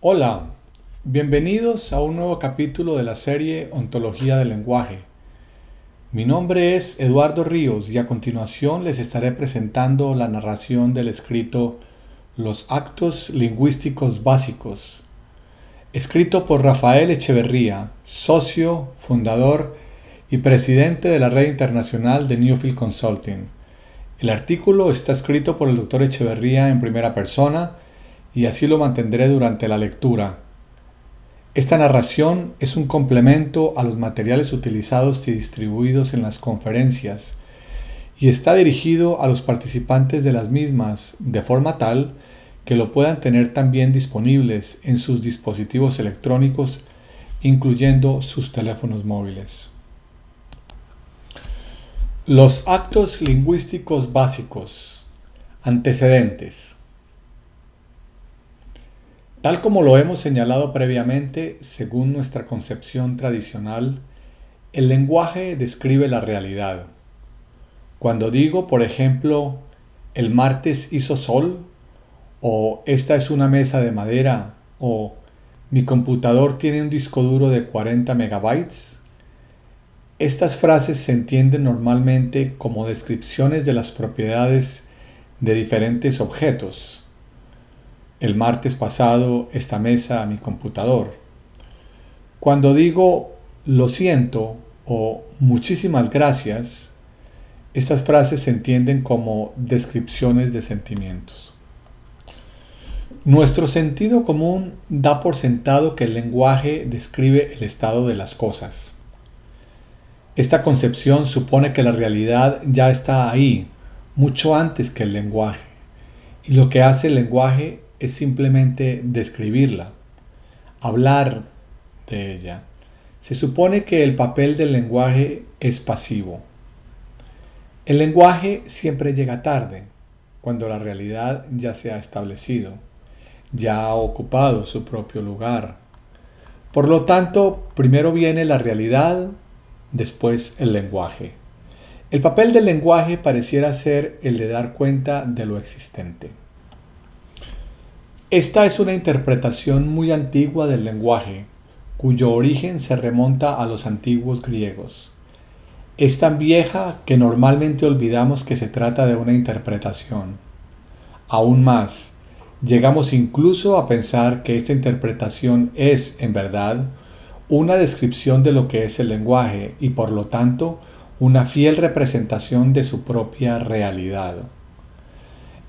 Hola, bienvenidos a un nuevo capítulo de la serie Ontología del Lenguaje. Mi nombre es Eduardo Ríos y a continuación les estaré presentando la narración del escrito Los actos lingüísticos básicos, escrito por Rafael Echeverría, socio, fundador y presidente de la red internacional de Newfield Consulting. El artículo está escrito por el doctor Echeverría en primera persona y así lo mantendré durante la lectura. Esta narración es un complemento a los materiales utilizados y distribuidos en las conferencias y está dirigido a los participantes de las mismas de forma tal que lo puedan tener también disponibles en sus dispositivos electrónicos, incluyendo sus teléfonos móviles. Los actos lingüísticos básicos. Antecedentes. Tal como lo hemos señalado previamente, según nuestra concepción tradicional, el lenguaje describe la realidad. Cuando digo, por ejemplo, el martes hizo sol, o esta es una mesa de madera, o mi computador tiene un disco duro de 40 megabytes, estas frases se entienden normalmente como descripciones de las propiedades de diferentes objetos. El martes pasado esta mesa a mi computador. Cuando digo lo siento o muchísimas gracias, estas frases se entienden como descripciones de sentimientos. Nuestro sentido común da por sentado que el lenguaje describe el estado de las cosas. Esta concepción supone que la realidad ya está ahí, mucho antes que el lenguaje, y lo que hace el lenguaje es simplemente describirla, hablar de ella. Se supone que el papel del lenguaje es pasivo. El lenguaje siempre llega tarde, cuando la realidad ya se ha establecido, ya ha ocupado su propio lugar. Por lo tanto, primero viene la realidad, después el lenguaje. El papel del lenguaje pareciera ser el de dar cuenta de lo existente. Esta es una interpretación muy antigua del lenguaje, cuyo origen se remonta a los antiguos griegos. Es tan vieja que normalmente olvidamos que se trata de una interpretación. Aún más, llegamos incluso a pensar que esta interpretación es, en verdad, una descripción de lo que es el lenguaje y por lo tanto una fiel representación de su propia realidad.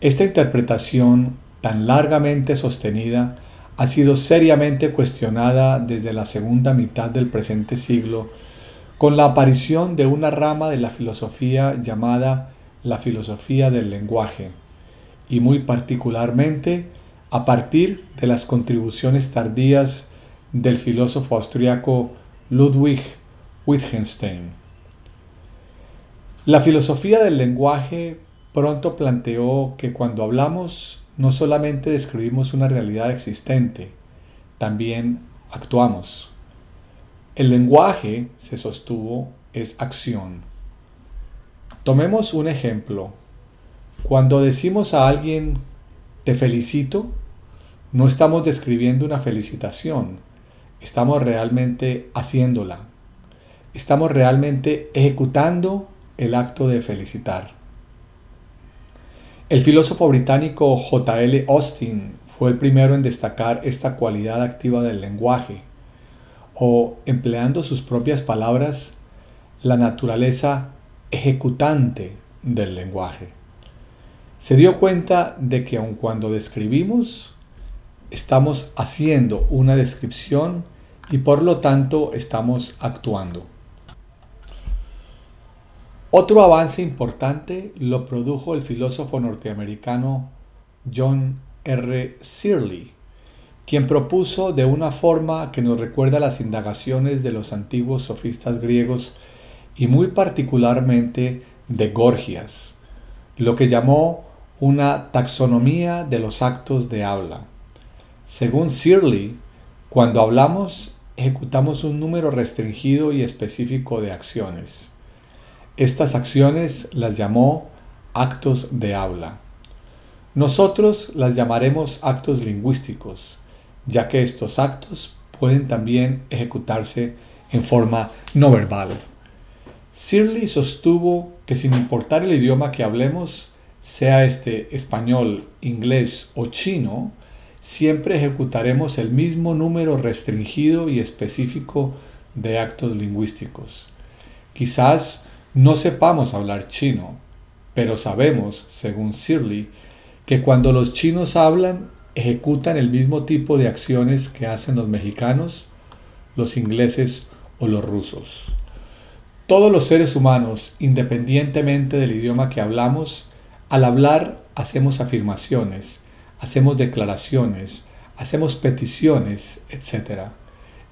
Esta interpretación tan largamente sostenida ha sido seriamente cuestionada desde la segunda mitad del presente siglo con la aparición de una rama de la filosofía llamada la filosofía del lenguaje y muy particularmente a partir de las contribuciones tardías del filósofo austriaco Ludwig Wittgenstein. La filosofía del lenguaje pronto planteó que cuando hablamos no solamente describimos una realidad existente, también actuamos. El lenguaje, se sostuvo, es acción. Tomemos un ejemplo. Cuando decimos a alguien te felicito, no estamos describiendo una felicitación, estamos realmente haciéndola. Estamos realmente ejecutando el acto de felicitar. El filósofo británico J.L. Austin fue el primero en destacar esta cualidad activa del lenguaje, o, empleando sus propias palabras, la naturaleza ejecutante del lenguaje. Se dio cuenta de que aun cuando describimos, estamos haciendo una descripción y por lo tanto estamos actuando. Otro avance importante lo produjo el filósofo norteamericano John R. Searle, quien propuso de una forma que nos recuerda las indagaciones de los antiguos sofistas griegos y muy particularmente de Gorgias, lo que llamó una taxonomía de los actos de habla. Según Searle, cuando hablamos, ejecutamos un número restringido y específico de acciones. Estas acciones las llamó actos de habla. Nosotros las llamaremos actos lingüísticos, ya que estos actos pueden también ejecutarse en forma no verbal. Searle sostuvo que sin importar el idioma que hablemos, sea este español, inglés o chino, siempre ejecutaremos el mismo número restringido y específico de actos lingüísticos. Quizás no sepamos hablar chino, pero sabemos, según Searle, que cuando los chinos hablan, ejecutan el mismo tipo de acciones que hacen los mexicanos, los ingleses o los rusos. Todos los seres humanos, independientemente del idioma que hablamos, al hablar hacemos afirmaciones, hacemos declaraciones, hacemos peticiones, etc.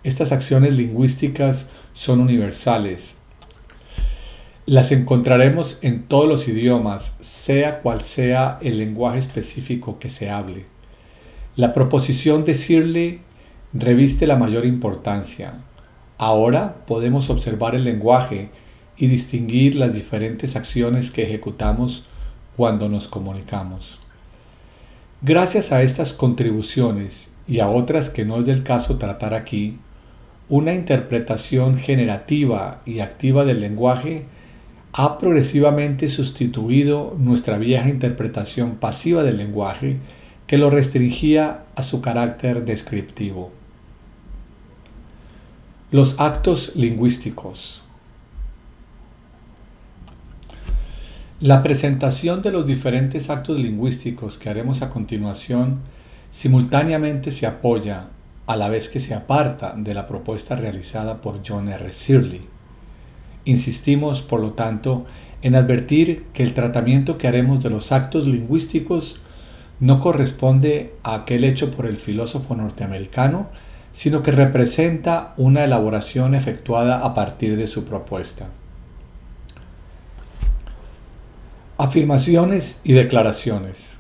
Estas acciones lingüísticas son universales. Las encontraremos en todos los idiomas, sea cual sea el lenguaje específico que se hable. La proposición decirle reviste la mayor importancia. Ahora podemos observar el lenguaje y distinguir las diferentes acciones que ejecutamos cuando nos comunicamos. Gracias a estas contribuciones y a otras que no es del caso tratar aquí, una interpretación generativa y activa del lenguaje ha progresivamente sustituido nuestra vieja interpretación pasiva del lenguaje que lo restringía a su carácter descriptivo. Los actos lingüísticos. La presentación de los diferentes actos lingüísticos que haremos a continuación simultáneamente se apoya a la vez que se aparta de la propuesta realizada por John R. Searle. Insistimos, por lo tanto, en advertir que el tratamiento que haremos de los actos lingüísticos no corresponde a aquel hecho por el filósofo norteamericano, sino que representa una elaboración efectuada a partir de su propuesta. Afirmaciones y declaraciones.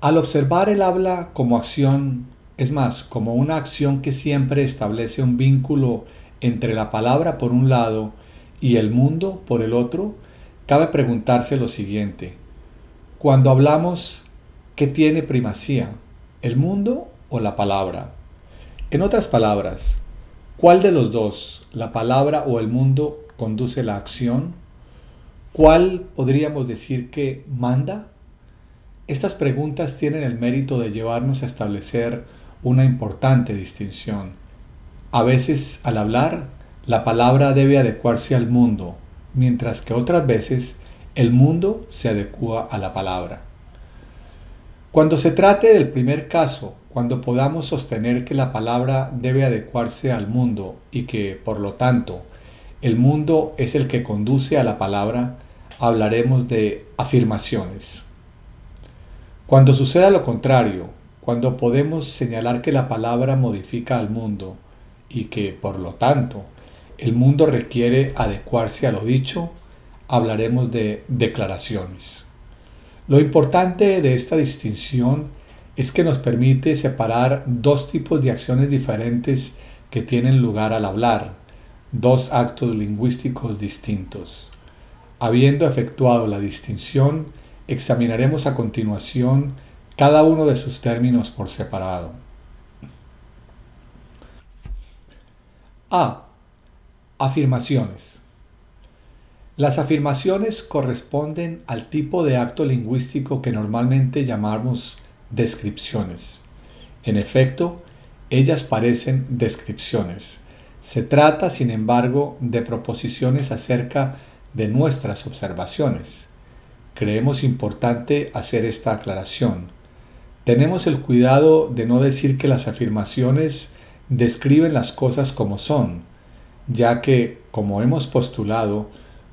Al observar el habla como acción, es más, como una acción que siempre establece un vínculo entre la palabra por un lado y el mundo por el otro, cabe preguntarse lo siguiente. Cuando hablamos, ¿qué tiene primacía? ¿El mundo o la palabra? En otras palabras, ¿cuál de los dos, la palabra o el mundo, conduce la acción? ¿Cuál podríamos decir que manda? Estas preguntas tienen el mérito de llevarnos a establecer una importante distinción. A veces, al hablar, la palabra debe adecuarse al mundo, mientras que otras veces el mundo se adecua a la palabra. Cuando se trate del primer caso, cuando podamos sostener que la palabra debe adecuarse al mundo y que, por lo tanto, el mundo es el que conduce a la palabra, hablaremos de afirmaciones. Cuando suceda lo contrario, cuando podemos señalar que la palabra modifica al mundo y que, por lo tanto, el mundo requiere adecuarse a lo dicho, hablaremos de declaraciones. Lo importante de esta distinción es que nos permite separar dos tipos de acciones diferentes que tienen lugar al hablar, dos actos lingüísticos distintos. Habiendo efectuado la distinción, examinaremos a continuación cada uno de sus términos por separado. A. Afirmaciones. Las afirmaciones corresponden al tipo de acto lingüístico que normalmente llamamos descripciones. En efecto, ellas parecen descripciones. Se trata, sin embargo, de proposiciones acerca de nuestras observaciones. Creemos importante hacer esta aclaración. Tenemos el cuidado de no decir que las afirmaciones describen las cosas como son, ya que, como hemos postulado,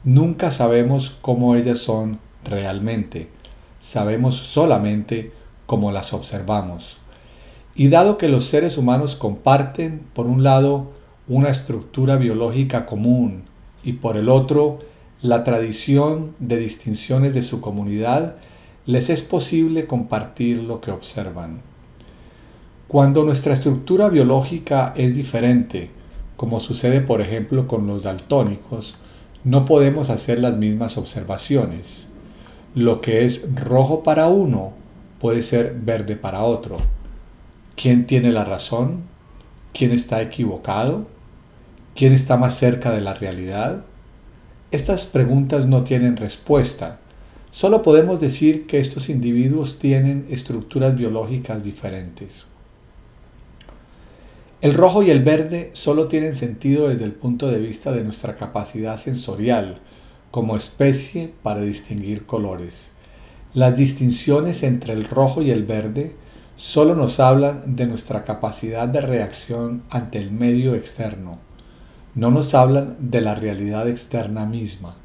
Nunca sabemos cómo ellas son realmente, sabemos solamente cómo las observamos. Y dado que los seres humanos comparten, por un lado, una estructura biológica común y por el otro, la tradición de distinciones de su comunidad, les es posible compartir lo que observan. Cuando nuestra estructura biológica es diferente, como sucede por ejemplo con los daltónicos, no podemos hacer las mismas observaciones. Lo que es rojo para uno puede ser verde para otro. ¿Quién tiene la razón? ¿Quién está equivocado? ¿Quién está más cerca de la realidad? Estas preguntas no tienen respuesta. Solo podemos decir que estos individuos tienen estructuras biológicas diferentes. El rojo y el verde solo tienen sentido desde el punto de vista de nuestra capacidad sensorial como especie para distinguir colores. Las distinciones entre el rojo y el verde solo nos hablan de nuestra capacidad de reacción ante el medio externo no nos hablan de la realidad externa misma.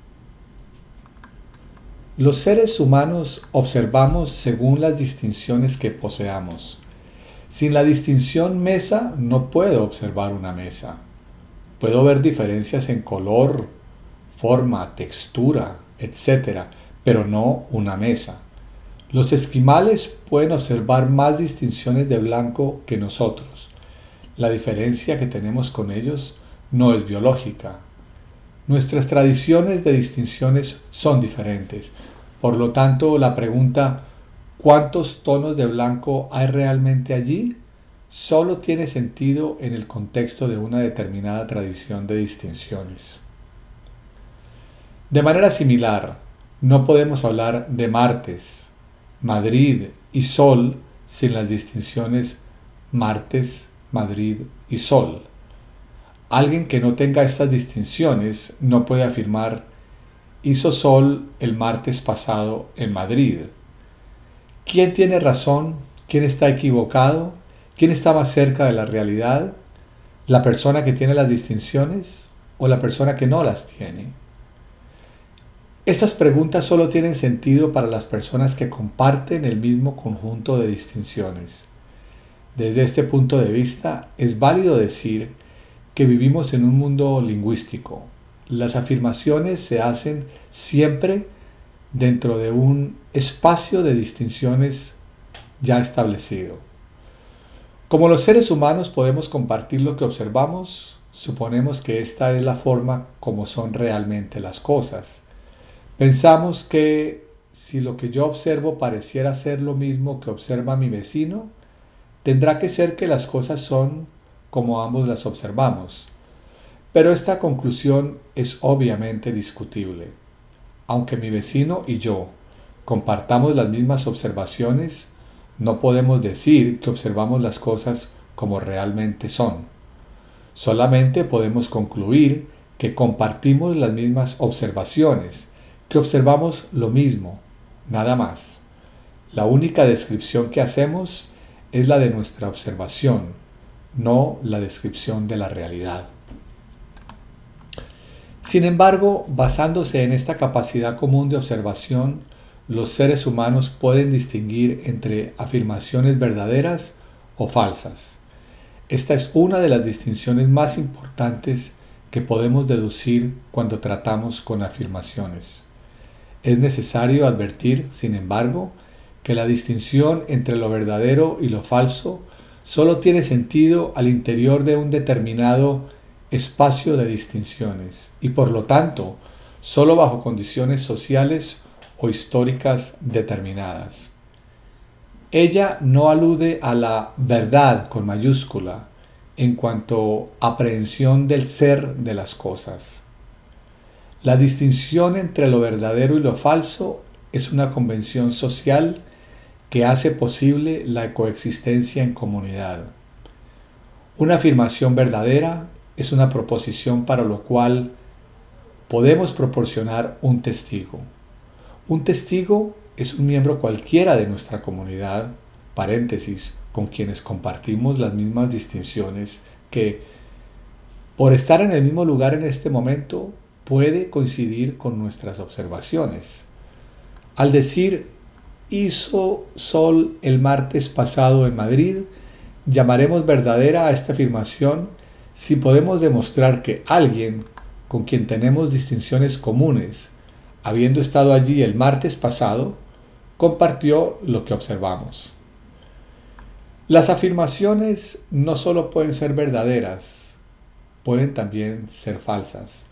Los seres humanos observamos según las distinciones que poseamos. Sin la distinción mesa no puedo observar una mesa. Puedo ver diferencias en color, forma, textura, etc., pero no una mesa. Los esquimales pueden observar más distinciones de blanco que nosotros. La diferencia que tenemos con ellos no es biológica. Nuestras tradiciones de distinciones son diferentes. Por lo tanto, la pregunta ¿cuántos tonos de blanco hay realmente allí? solo tiene sentido en el contexto de una determinada tradición de distinciones. De manera similar, no podemos hablar de martes, Madrid y Sol sin las distinciones martes, Madrid y Sol. Alguien que no tenga estas distinciones no puede afirmar hizo sol el martes pasado en Madrid. ¿Quién tiene razón? ¿Quién está equivocado? ¿Quién está más cerca de la realidad? ¿La persona que tiene las distinciones o la persona que no las tiene? Estas preguntas solo tienen sentido para las personas que comparten el mismo conjunto de distinciones. Desde este punto de vista, es válido decir que vivimos en un mundo lingüístico. Las afirmaciones se hacen siempre dentro de un espacio de distinciones ya establecido. Como los seres humanos podemos compartir lo que observamos, suponemos que esta es la forma como son realmente las cosas. Pensamos que si lo que yo observo pareciera ser lo mismo que observa mi vecino, tendrá que ser que las cosas son como ambos las observamos. Pero esta conclusión es obviamente discutible. Aunque mi vecino y yo compartamos las mismas observaciones, no podemos decir que observamos las cosas como realmente son. Solamente podemos concluir que compartimos las mismas observaciones, que observamos lo mismo, nada más. La única descripción que hacemos es la de nuestra observación, no la descripción de la realidad. Sin embargo, basándose en esta capacidad común de observación, los seres humanos pueden distinguir entre afirmaciones verdaderas o falsas. Esta es una de las distinciones más importantes que podemos deducir cuando tratamos con afirmaciones. Es necesario advertir, sin embargo, que la distinción entre lo verdadero y lo falso solo tiene sentido al interior de un determinado espacio de distinciones y por lo tanto solo bajo condiciones sociales o históricas determinadas. Ella no alude a la verdad con mayúscula en cuanto a aprehensión del ser de las cosas. La distinción entre lo verdadero y lo falso es una convención social que hace posible la coexistencia en comunidad. Una afirmación verdadera es una proposición para lo cual podemos proporcionar un testigo. Un testigo es un miembro cualquiera de nuestra comunidad, paréntesis, con quienes compartimos las mismas distinciones que, por estar en el mismo lugar en este momento, puede coincidir con nuestras observaciones. Al decir hizo sol el martes pasado en Madrid, llamaremos verdadera a esta afirmación si podemos demostrar que alguien con quien tenemos distinciones comunes, habiendo estado allí el martes pasado, compartió lo que observamos. Las afirmaciones no solo pueden ser verdaderas, pueden también ser falsas.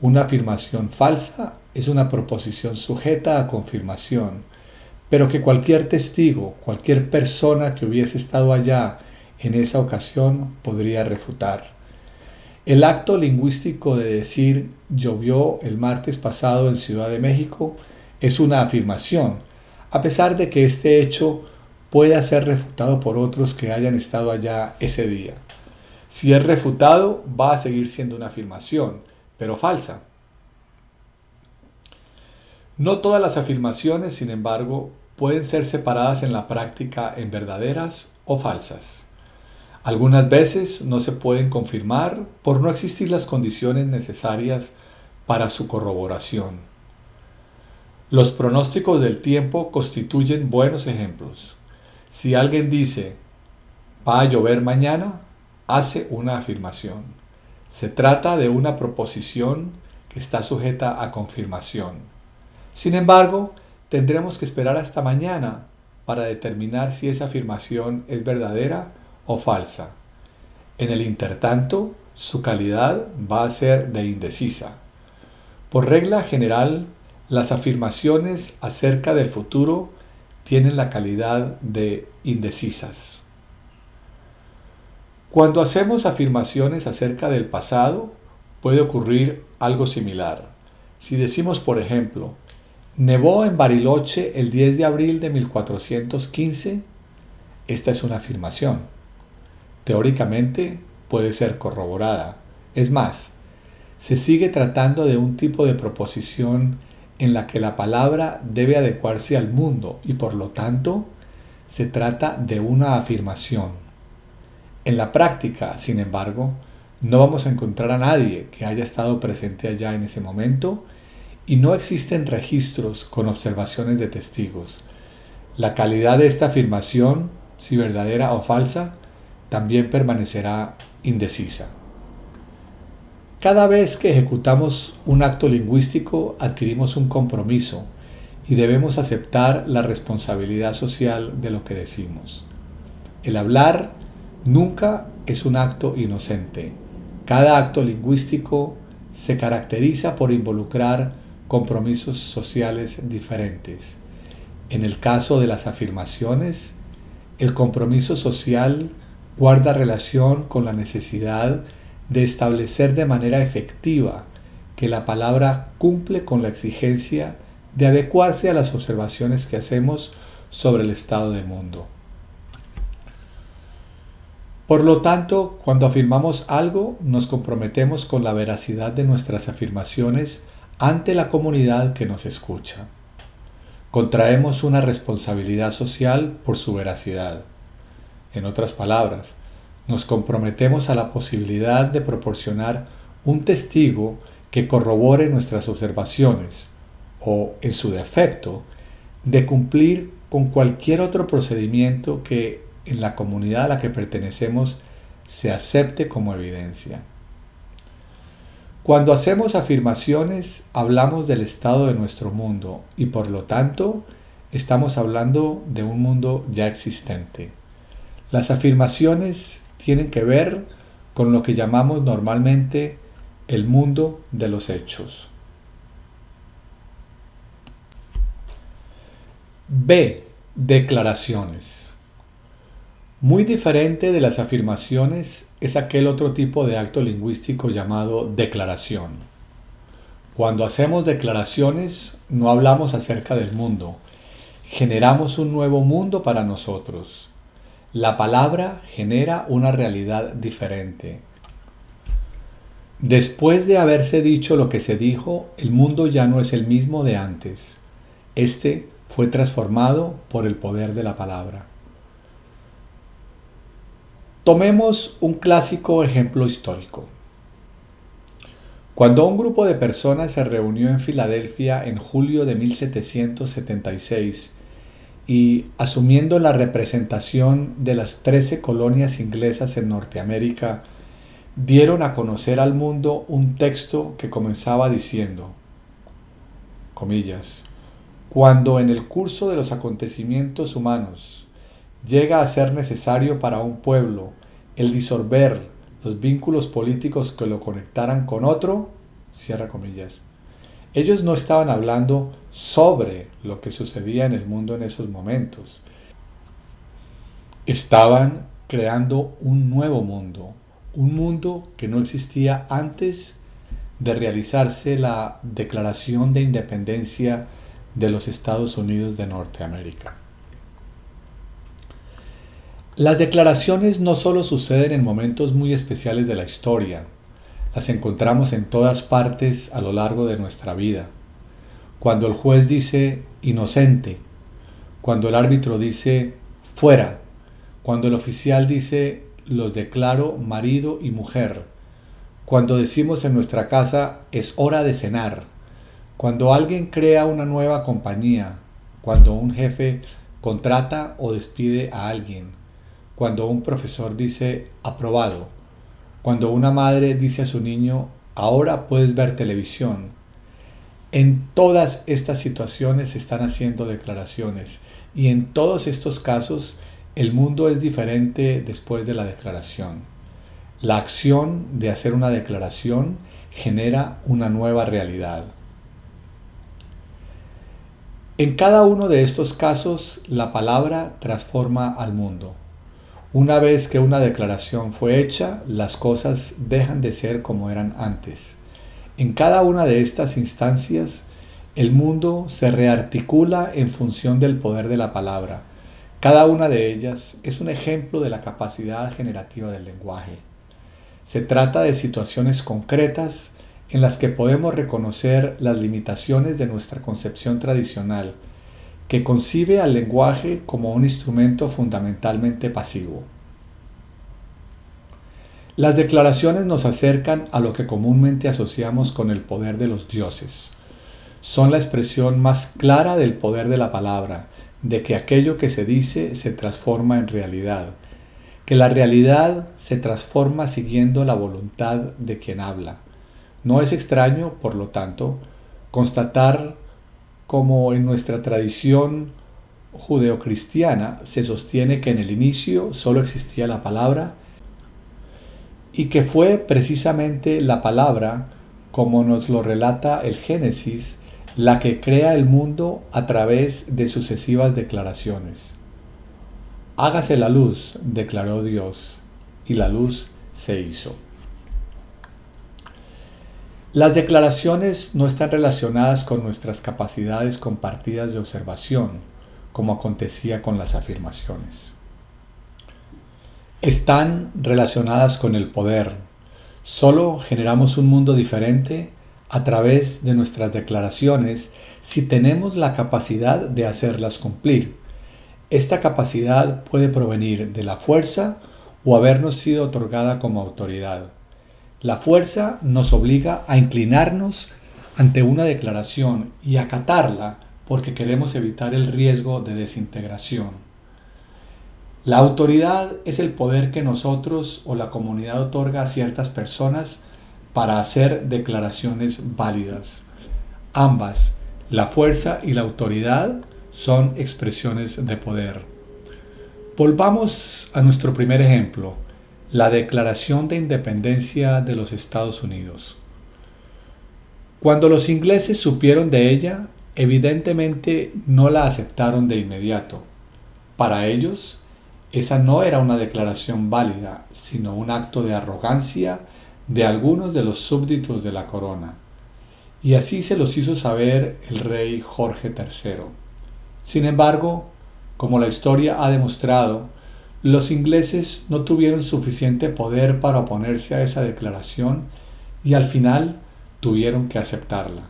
Una afirmación falsa es una proposición sujeta a confirmación, pero que cualquier testigo, cualquier persona que hubiese estado allá en esa ocasión podría refutar. El acto lingüístico de decir llovió el martes pasado en Ciudad de México es una afirmación, a pesar de que este hecho pueda ser refutado por otros que hayan estado allá ese día. Si es refutado, va a seguir siendo una afirmación, pero falsa. No todas las afirmaciones, sin embargo, pueden ser separadas en la práctica en verdaderas o falsas. Algunas veces no se pueden confirmar por no existir las condiciones necesarias para su corroboración. Los pronósticos del tiempo constituyen buenos ejemplos. Si alguien dice, va a llover mañana, hace una afirmación. Se trata de una proposición que está sujeta a confirmación. Sin embargo, tendremos que esperar hasta mañana para determinar si esa afirmación es verdadera o falsa. En el intertanto, su calidad va a ser de indecisa. Por regla general, las afirmaciones acerca del futuro tienen la calidad de indecisas. Cuando hacemos afirmaciones acerca del pasado, puede ocurrir algo similar. Si decimos, por ejemplo, nevó en Bariloche el 10 de abril de 1415, esta es una afirmación. Teóricamente puede ser corroborada. Es más, se sigue tratando de un tipo de proposición en la que la palabra debe adecuarse al mundo y por lo tanto se trata de una afirmación. En la práctica, sin embargo, no vamos a encontrar a nadie que haya estado presente allá en ese momento y no existen registros con observaciones de testigos. La calidad de esta afirmación, si verdadera o falsa, también permanecerá indecisa. Cada vez que ejecutamos un acto lingüístico adquirimos un compromiso y debemos aceptar la responsabilidad social de lo que decimos. El hablar nunca es un acto inocente. Cada acto lingüístico se caracteriza por involucrar compromisos sociales diferentes. En el caso de las afirmaciones, el compromiso social guarda relación con la necesidad de establecer de manera efectiva que la palabra cumple con la exigencia de adecuarse a las observaciones que hacemos sobre el estado del mundo. Por lo tanto, cuando afirmamos algo, nos comprometemos con la veracidad de nuestras afirmaciones ante la comunidad que nos escucha. Contraemos una responsabilidad social por su veracidad. En otras palabras, nos comprometemos a la posibilidad de proporcionar un testigo que corrobore nuestras observaciones o, en su defecto, de cumplir con cualquier otro procedimiento que en la comunidad a la que pertenecemos se acepte como evidencia. Cuando hacemos afirmaciones hablamos del estado de nuestro mundo y por lo tanto estamos hablando de un mundo ya existente. Las afirmaciones tienen que ver con lo que llamamos normalmente el mundo de los hechos. B. Declaraciones. Muy diferente de las afirmaciones es aquel otro tipo de acto lingüístico llamado declaración. Cuando hacemos declaraciones no hablamos acerca del mundo, generamos un nuevo mundo para nosotros. La palabra genera una realidad diferente. Después de haberse dicho lo que se dijo, el mundo ya no es el mismo de antes. Este fue transformado por el poder de la palabra. Tomemos un clásico ejemplo histórico. Cuando un grupo de personas se reunió en Filadelfia en julio de 1776 y asumiendo la representación de las 13 colonias inglesas en Norteamérica, dieron a conocer al mundo un texto que comenzaba diciendo, comillas, cuando en el curso de los acontecimientos humanos llega a ser necesario para un pueblo el disolver los vínculos políticos que lo conectaran con otro, cierra comillas, ellos no estaban hablando sobre lo que sucedía en el mundo en esos momentos. Estaban creando un nuevo mundo, un mundo que no existía antes de realizarse la Declaración de Independencia de los Estados Unidos de Norteamérica. Las declaraciones no solo suceden en momentos muy especiales de la historia, las encontramos en todas partes a lo largo de nuestra vida. Cuando el juez dice inocente, cuando el árbitro dice fuera, cuando el oficial dice los declaro marido y mujer, cuando decimos en nuestra casa es hora de cenar, cuando alguien crea una nueva compañía, cuando un jefe contrata o despide a alguien, cuando un profesor dice aprobado, cuando una madre dice a su niño ahora puedes ver televisión. En todas estas situaciones se están haciendo declaraciones y en todos estos casos el mundo es diferente después de la declaración. La acción de hacer una declaración genera una nueva realidad. En cada uno de estos casos, la palabra transforma al mundo. Una vez que una declaración fue hecha, las cosas dejan de ser como eran antes. En cada una de estas instancias, el mundo se rearticula en función del poder de la palabra cada una de ellas es un ejemplo de la capacidad generativa del lenguaje. Se trata de situaciones concretas en las que podemos reconocer las limitaciones de nuestra concepción tradicional, que concibe al lenguaje como un instrumento fundamentalmente pasivo. Las declaraciones nos acercan a lo que comúnmente asociamos con el poder de los dioses. Son la expresión más clara del poder de la palabra, de que aquello que se dice se transforma en realidad, que la realidad se transforma siguiendo la voluntad de quien habla. No es extraño, por lo tanto, constatar como en nuestra tradición judeocristiana se sostiene que en el inicio solo existía la palabra y que fue precisamente la palabra, como nos lo relata el Génesis, la que crea el mundo a través de sucesivas declaraciones. Hágase la luz, declaró Dios, y la luz se hizo. Las declaraciones no están relacionadas con nuestras capacidades compartidas de observación, como acontecía con las afirmaciones. Están relacionadas con el poder. Solo generamos un mundo diferente a través de nuestras declaraciones si tenemos la capacidad de hacerlas cumplir. Esta capacidad puede provenir de la fuerza o habernos sido otorgada como autoridad. La fuerza nos obliga a inclinarnos ante una declaración y acatarla porque queremos evitar el riesgo de desintegración. La autoridad es el poder que nosotros o la comunidad otorga a ciertas personas para hacer declaraciones válidas. Ambas, la fuerza y la autoridad, son expresiones de poder. Volvamos a nuestro primer ejemplo, la Declaración de Independencia de los Estados Unidos. Cuando los ingleses supieron de ella, evidentemente no la aceptaron de inmediato. Para ellos, esa no era una declaración válida, sino un acto de arrogancia de algunos de los súbditos de la corona, y así se los hizo saber el rey Jorge III. Sin embargo, como la historia ha demostrado, los ingleses no tuvieron suficiente poder para oponerse a esa declaración y al final tuvieron que aceptarla.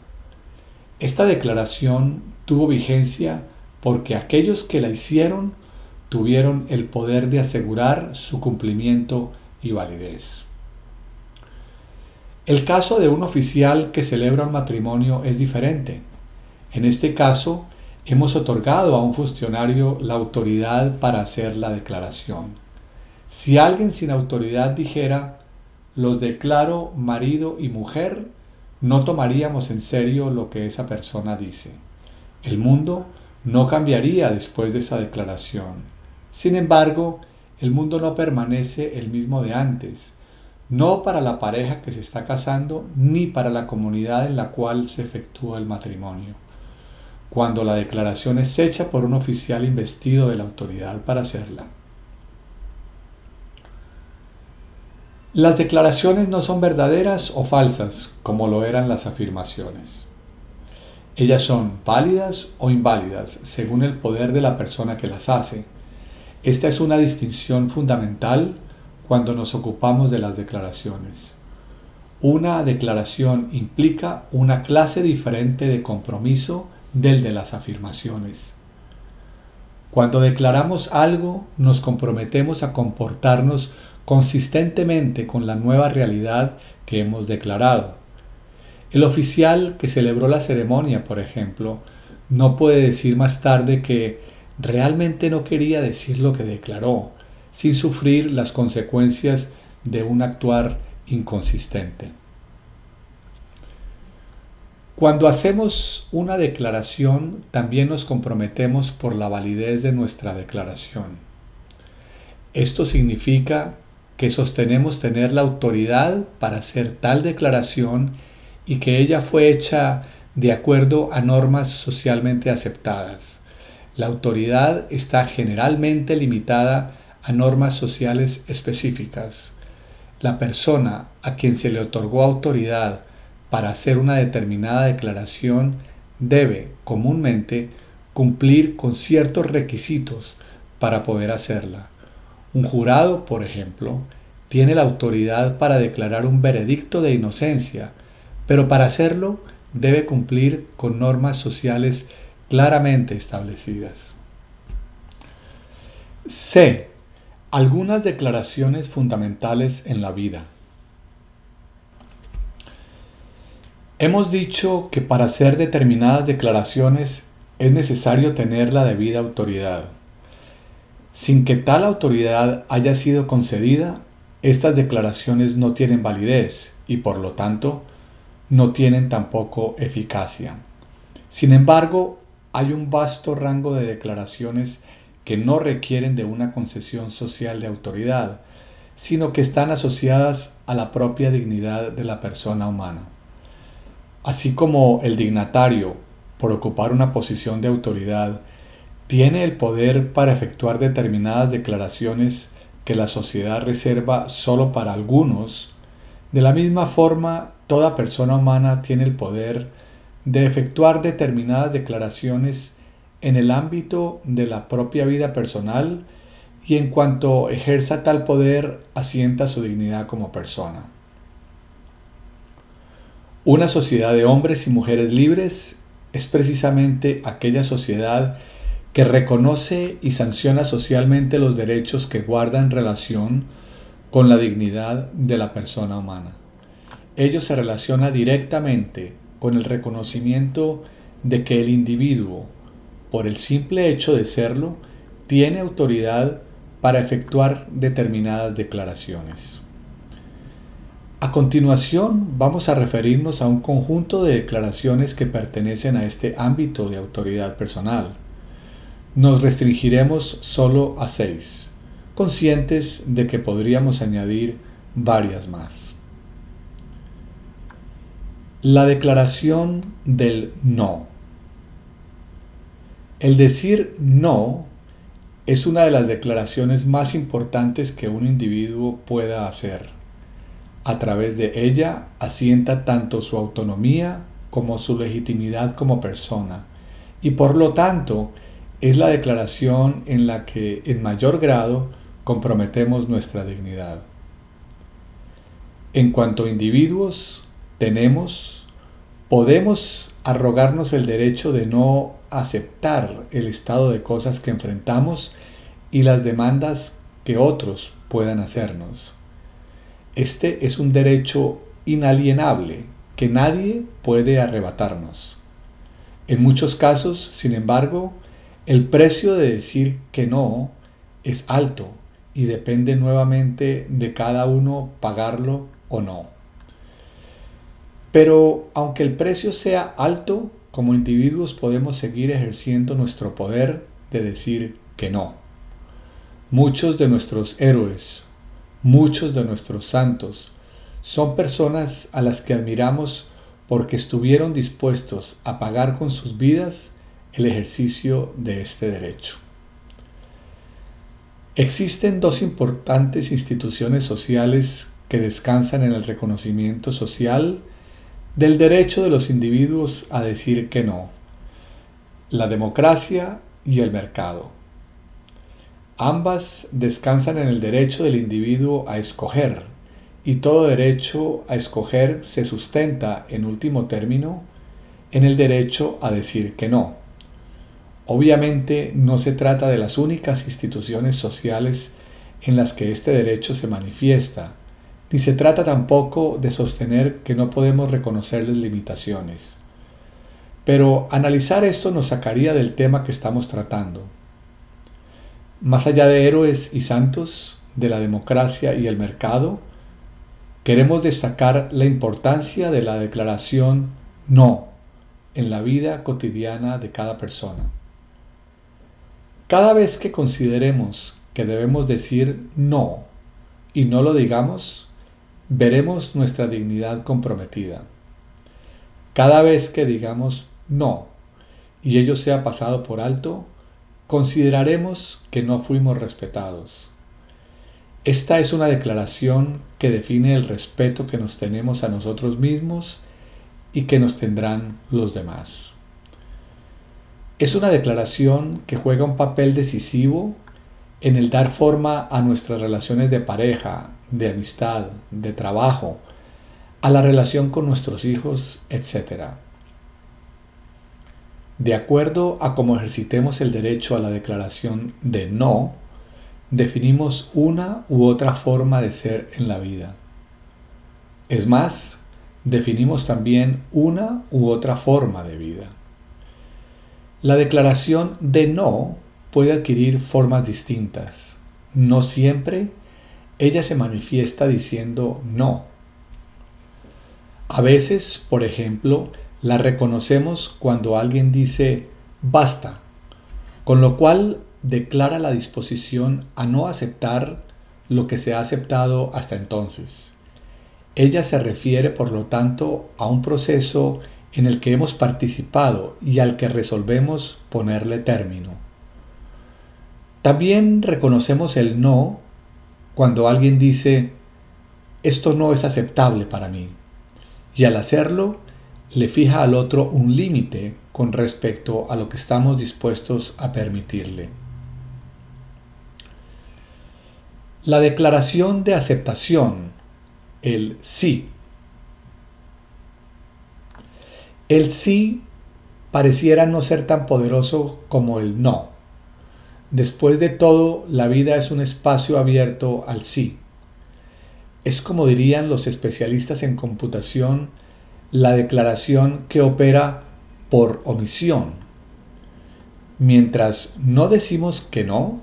Esta declaración tuvo vigencia porque aquellos que la hicieron tuvieron el poder de asegurar su cumplimiento y validez. El caso de un oficial que celebra un matrimonio es diferente. En este caso, hemos otorgado a un funcionario la autoridad para hacer la declaración. Si alguien sin autoridad dijera, los declaro marido y mujer, no tomaríamos en serio lo que esa persona dice. El mundo no cambiaría después de esa declaración. Sin embargo, el mundo no permanece el mismo de antes no para la pareja que se está casando ni para la comunidad en la cual se efectúa el matrimonio. Cuando la declaración es hecha por un oficial investido de la autoridad para hacerla. Las declaraciones no son verdaderas o falsas como lo eran las afirmaciones. Ellas son válidas o inválidas según el poder de la persona que las hace. Esta es una distinción fundamental cuando nos ocupamos de las declaraciones. Una declaración implica una clase diferente de compromiso del de las afirmaciones. Cuando declaramos algo, nos comprometemos a comportarnos consistentemente con la nueva realidad que hemos declarado. El oficial que celebró la ceremonia, por ejemplo, no puede decir más tarde que realmente no quería decir lo que declaró, sin sufrir las consecuencias de un actuar inconsistente. Cuando hacemos una declaración, también nos comprometemos por la validez de nuestra declaración. Esto significa que sostenemos tener la autoridad para hacer tal declaración y que ella fue hecha de acuerdo a normas socialmente aceptadas. La autoridad está generalmente limitada a normas sociales específicas. La persona a quien se le otorgó autoridad para hacer una determinada declaración debe comúnmente cumplir con ciertos requisitos para poder hacerla. Un jurado, por ejemplo, tiene la autoridad para declarar un veredicto de inocencia, pero para hacerlo debe cumplir con normas sociales claramente establecidas. C. Algunas declaraciones fundamentales en la vida. Hemos dicho que para hacer determinadas declaraciones es necesario tener la debida autoridad. Sin que tal autoridad haya sido concedida, estas declaraciones no tienen validez y por lo tanto no tienen tampoco eficacia. Sin embargo, hay un vasto rango de declaraciones que no requieren de una concesión social de autoridad, sino que están asociadas a la propia dignidad de la persona humana. Así como el dignatario, por ocupar una posición de autoridad, tiene el poder para efectuar determinadas declaraciones que la sociedad reserva solo para algunos, de la misma forma toda persona humana tiene el poder de efectuar determinadas declaraciones en el ámbito de la propia vida personal y en cuanto ejerza tal poder asienta su dignidad como persona. Una sociedad de hombres y mujeres libres es precisamente aquella sociedad que reconoce y sanciona socialmente los derechos que guardan relación con la dignidad de la persona humana. Ello se relaciona directamente con el reconocimiento de que el individuo, por el simple hecho de serlo, tiene autoridad para efectuar determinadas declaraciones. A continuación vamos a referirnos a un conjunto de declaraciones que pertenecen a este ámbito de autoridad personal. Nos restringiremos solo a seis, conscientes de que podríamos añadir varias más. La declaración del no. El decir no es una de las declaraciones más importantes que un individuo pueda hacer a través de ella asienta tanto su autonomía como su legitimidad como persona, y por lo tanto es la declaración en la que en mayor grado comprometemos nuestra dignidad. En cuanto a individuos, tenemos, podemos arrogarnos el derecho de no aceptar el estado de cosas que enfrentamos y las demandas que otros puedan hacernos. Este es un derecho inalienable que nadie puede arrebatarnos. En muchos casos, sin embargo, el precio de decir que no es alto y depende nuevamente de cada uno pagarlo o no. Pero aunque el precio sea alto, como individuos podemos seguir ejerciendo nuestro poder de decir que no. Muchos de nuestros héroes Muchos de nuestros santos son personas a las que admiramos porque estuvieron dispuestos a pagar con sus vidas el ejercicio de este derecho. Existen dos importantes instituciones sociales que descansan en el reconocimiento social del derecho de los individuos a decir que no, la democracia y el mercado. Ambas descansan en el derecho del individuo a escoger, y todo derecho a escoger se sustenta, en último término, en el derecho a decir que no. Obviamente no se trata de las únicas instituciones sociales en las que este derecho se manifiesta, ni se trata tampoco de sostener que no podemos reconocerles limitaciones. Pero analizar esto nos sacaría del tema que estamos tratando. Más allá de héroes y santos, de la democracia y el mercado, queremos destacar la importancia de la declaración no en la vida cotidiana de cada persona. Cada vez que consideremos que debemos decir no y no lo digamos, veremos nuestra dignidad comprometida. Cada vez que digamos no y ello sea pasado por alto, consideraremos que no fuimos respetados. Esta es una declaración que define el respeto que nos tenemos a nosotros mismos y que nos tendrán los demás. Es una declaración que juega un papel decisivo en el dar forma a nuestras relaciones de pareja, de amistad, de trabajo, a la relación con nuestros hijos, etc. De acuerdo a cómo ejercitemos el derecho a la declaración de no, definimos una u otra forma de ser en la vida. Es más, definimos también una u otra forma de vida. La declaración de no puede adquirir formas distintas. No siempre ella se manifiesta diciendo no. A veces, por ejemplo, la reconocemos cuando alguien dice basta, con lo cual declara la disposición a no aceptar lo que se ha aceptado hasta entonces. Ella se refiere, por lo tanto, a un proceso en el que hemos participado y al que resolvemos ponerle término. También reconocemos el no cuando alguien dice, esto no es aceptable para mí, y al hacerlo le fija al otro un límite con respecto a lo que estamos dispuestos a permitirle. La declaración de aceptación, el sí. El sí pareciera no ser tan poderoso como el no. Después de todo, la vida es un espacio abierto al sí. Es como dirían los especialistas en computación, la declaración que opera por omisión. Mientras no decimos que no,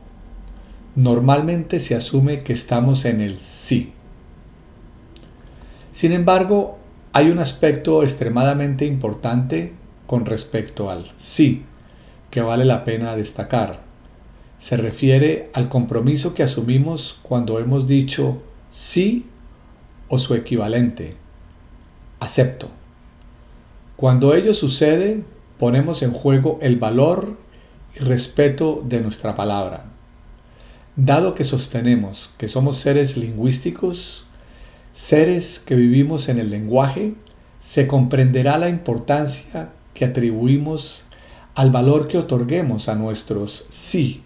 normalmente se asume que estamos en el sí. Sin embargo, hay un aspecto extremadamente importante con respecto al sí que vale la pena destacar. Se refiere al compromiso que asumimos cuando hemos dicho sí o su equivalente, acepto. Cuando ello sucede, ponemos en juego el valor y respeto de nuestra palabra. Dado que sostenemos que somos seres lingüísticos, seres que vivimos en el lenguaje, se comprenderá la importancia que atribuimos al valor que otorguemos a nuestros sí.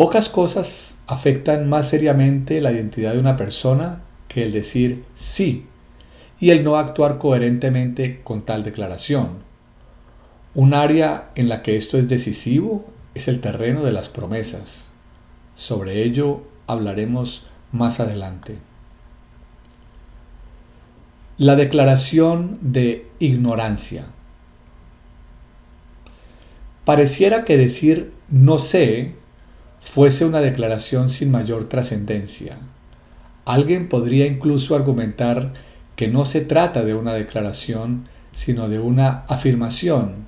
Pocas cosas afectan más seriamente la identidad de una persona que el decir sí y el no actuar coherentemente con tal declaración. Un área en la que esto es decisivo es el terreno de las promesas. Sobre ello hablaremos más adelante. La declaración de ignorancia. Pareciera que decir no sé fuese una declaración sin mayor trascendencia. Alguien podría incluso argumentar que no se trata de una declaración, sino de una afirmación,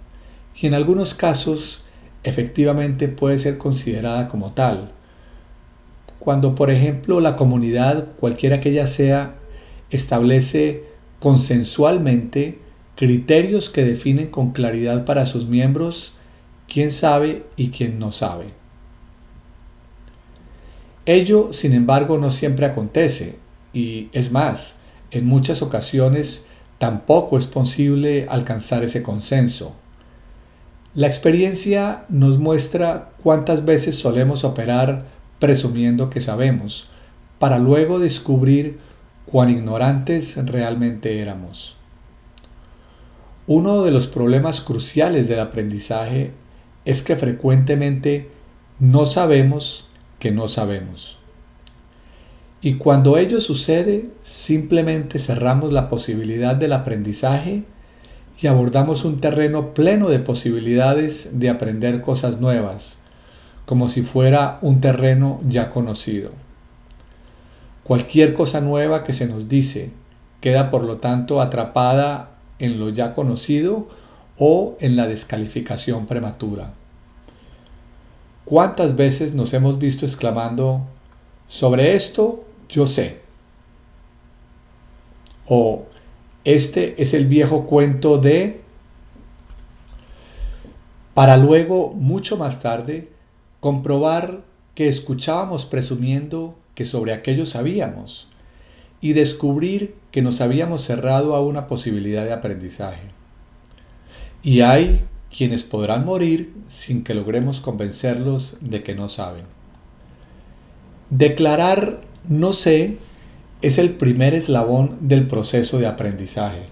y en algunos casos efectivamente puede ser considerada como tal. Cuando, por ejemplo, la comunidad, cualquiera que ella sea, establece consensualmente criterios que definen con claridad para sus miembros quién sabe y quién no sabe. Ello, sin embargo, no siempre acontece y es más, en muchas ocasiones tampoco es posible alcanzar ese consenso. La experiencia nos muestra cuántas veces solemos operar presumiendo que sabemos, para luego descubrir cuán ignorantes realmente éramos. Uno de los problemas cruciales del aprendizaje es que frecuentemente no sabemos que no sabemos. Y cuando ello sucede, simplemente cerramos la posibilidad del aprendizaje y abordamos un terreno pleno de posibilidades de aprender cosas nuevas, como si fuera un terreno ya conocido. Cualquier cosa nueva que se nos dice queda por lo tanto atrapada en lo ya conocido o en la descalificación prematura. ¿Cuántas veces nos hemos visto exclamando, sobre esto yo sé? O este es el viejo cuento de... Para luego, mucho más tarde, comprobar que escuchábamos presumiendo que sobre aquello sabíamos y descubrir que nos habíamos cerrado a una posibilidad de aprendizaje. Y hay quienes podrán morir sin que logremos convencerlos de que no saben. Declarar no sé es el primer eslabón del proceso de aprendizaje.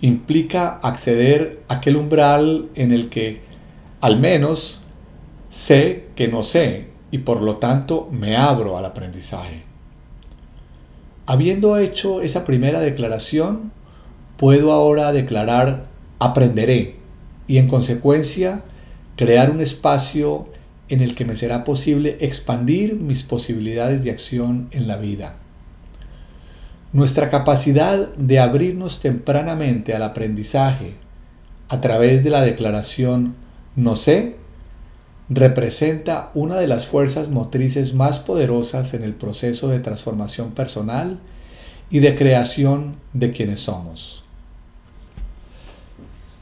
Implica acceder a aquel umbral en el que, al menos, sé que no sé y por lo tanto me abro al aprendizaje. Habiendo hecho esa primera declaración, puedo ahora declarar aprenderé y en consecuencia crear un espacio en el que me será posible expandir mis posibilidades de acción en la vida. Nuestra capacidad de abrirnos tempranamente al aprendizaje a través de la declaración no sé representa una de las fuerzas motrices más poderosas en el proceso de transformación personal y de creación de quienes somos.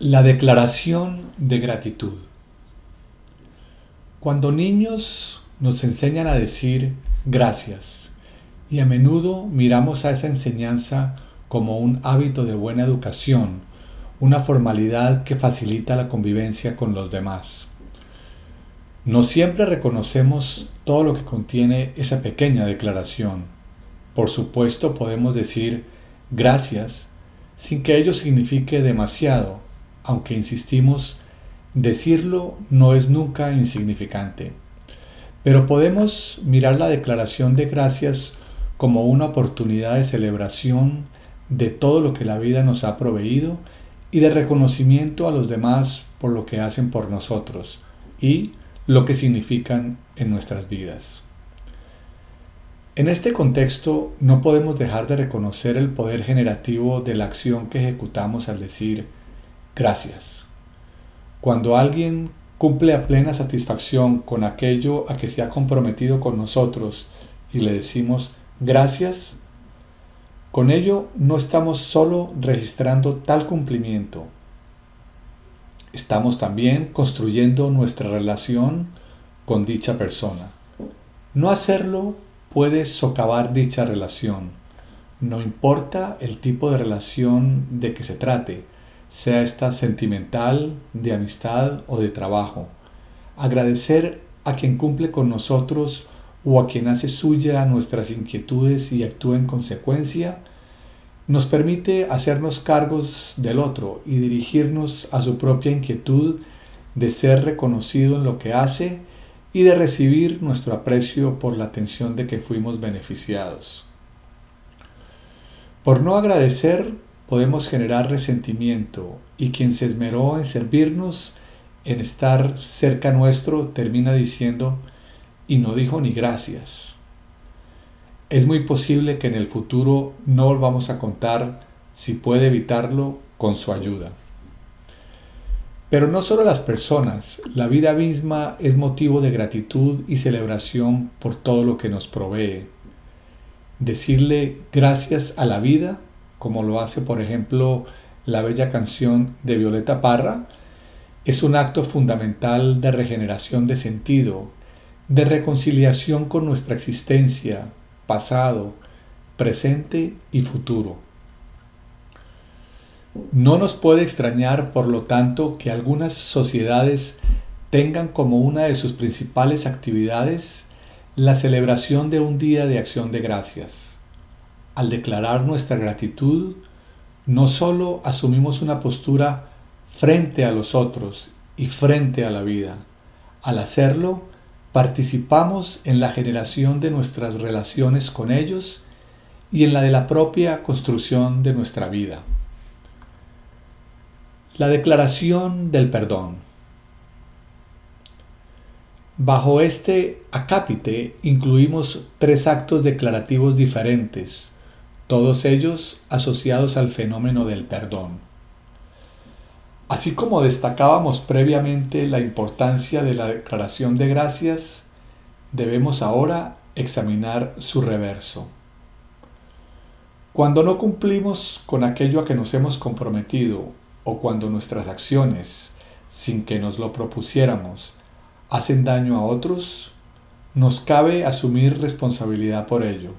La declaración de gratitud. Cuando niños nos enseñan a decir gracias y a menudo miramos a esa enseñanza como un hábito de buena educación, una formalidad que facilita la convivencia con los demás. No siempre reconocemos todo lo que contiene esa pequeña declaración. Por supuesto podemos decir gracias sin que ello signifique demasiado, aunque insistimos, decirlo no es nunca insignificante. Pero podemos mirar la declaración de gracias como una oportunidad de celebración de todo lo que la vida nos ha proveído y de reconocimiento a los demás por lo que hacen por nosotros y lo que significan en nuestras vidas. En este contexto no podemos dejar de reconocer el poder generativo de la acción que ejecutamos al decir gracias. Cuando alguien cumple a plena satisfacción con aquello a que se ha comprometido con nosotros y le decimos gracias, con ello no estamos solo registrando tal cumplimiento, estamos también construyendo nuestra relación con dicha persona. No hacerlo puede socavar dicha relación. No importa el tipo de relación de que se trate, sea esta sentimental, de amistad o de trabajo. Agradecer a quien cumple con nosotros o a quien hace suya nuestras inquietudes y actúa en consecuencia nos permite hacernos cargos del otro y dirigirnos a su propia inquietud de ser reconocido en lo que hace y de recibir nuestro aprecio por la atención de que fuimos beneficiados. Por no agradecer podemos generar resentimiento y quien se esmeró en servirnos, en estar cerca nuestro, termina diciendo, y no dijo ni gracias es muy posible que en el futuro no volvamos a contar, si puede evitarlo, con su ayuda. Pero no solo las personas, la vida misma es motivo de gratitud y celebración por todo lo que nos provee. Decirle gracias a la vida, como lo hace por ejemplo la bella canción de Violeta Parra, es un acto fundamental de regeneración de sentido, de reconciliación con nuestra existencia, pasado, presente y futuro. No nos puede extrañar, por lo tanto, que algunas sociedades tengan como una de sus principales actividades la celebración de un día de acción de gracias. Al declarar nuestra gratitud, no solo asumimos una postura frente a los otros y frente a la vida, al hacerlo, participamos en la generación de nuestras relaciones con ellos y en la de la propia construcción de nuestra vida. La declaración del perdón. Bajo este acápite incluimos tres actos declarativos diferentes, todos ellos asociados al fenómeno del perdón. Así como destacábamos previamente la importancia de la declaración de gracias, debemos ahora examinar su reverso. Cuando no cumplimos con aquello a que nos hemos comprometido o cuando nuestras acciones, sin que nos lo propusiéramos, hacen daño a otros, nos cabe asumir responsabilidad por ello.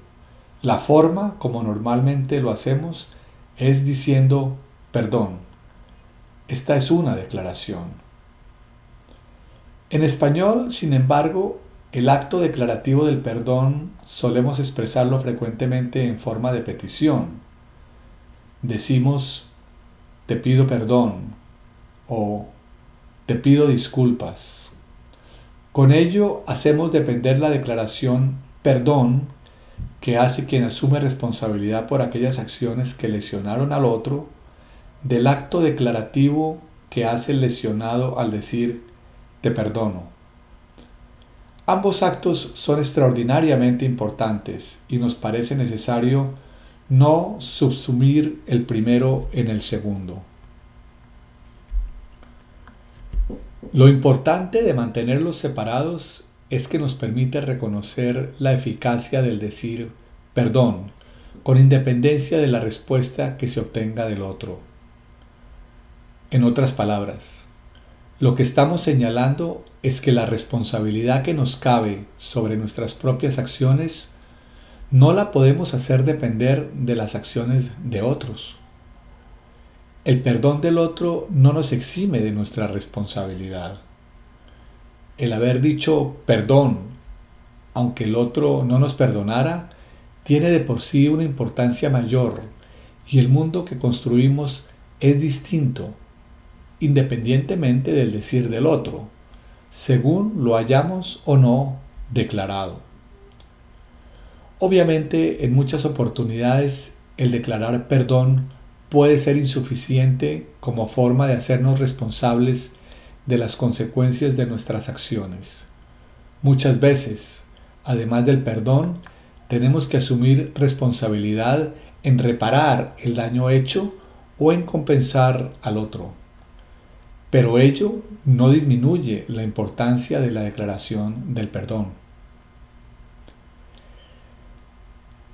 La forma como normalmente lo hacemos es diciendo perdón. Esta es una declaración. En español, sin embargo, el acto declarativo del perdón solemos expresarlo frecuentemente en forma de petición. Decimos, te pido perdón o te pido disculpas. Con ello hacemos depender la declaración perdón que hace quien asume responsabilidad por aquellas acciones que lesionaron al otro del acto declarativo que hace el lesionado al decir te perdono. Ambos actos son extraordinariamente importantes y nos parece necesario no subsumir el primero en el segundo. Lo importante de mantenerlos separados es que nos permite reconocer la eficacia del decir perdón, con independencia de la respuesta que se obtenga del otro. En otras palabras, lo que estamos señalando es que la responsabilidad que nos cabe sobre nuestras propias acciones no la podemos hacer depender de las acciones de otros. El perdón del otro no nos exime de nuestra responsabilidad. El haber dicho perdón, aunque el otro no nos perdonara, tiene de por sí una importancia mayor y el mundo que construimos es distinto, independientemente del decir del otro, según lo hayamos o no declarado. Obviamente, en muchas oportunidades, el declarar perdón puede ser insuficiente como forma de hacernos responsables de las consecuencias de nuestras acciones. Muchas veces, además del perdón, tenemos que asumir responsabilidad en reparar el daño hecho o en compensar al otro. Pero ello no disminuye la importancia de la declaración del perdón.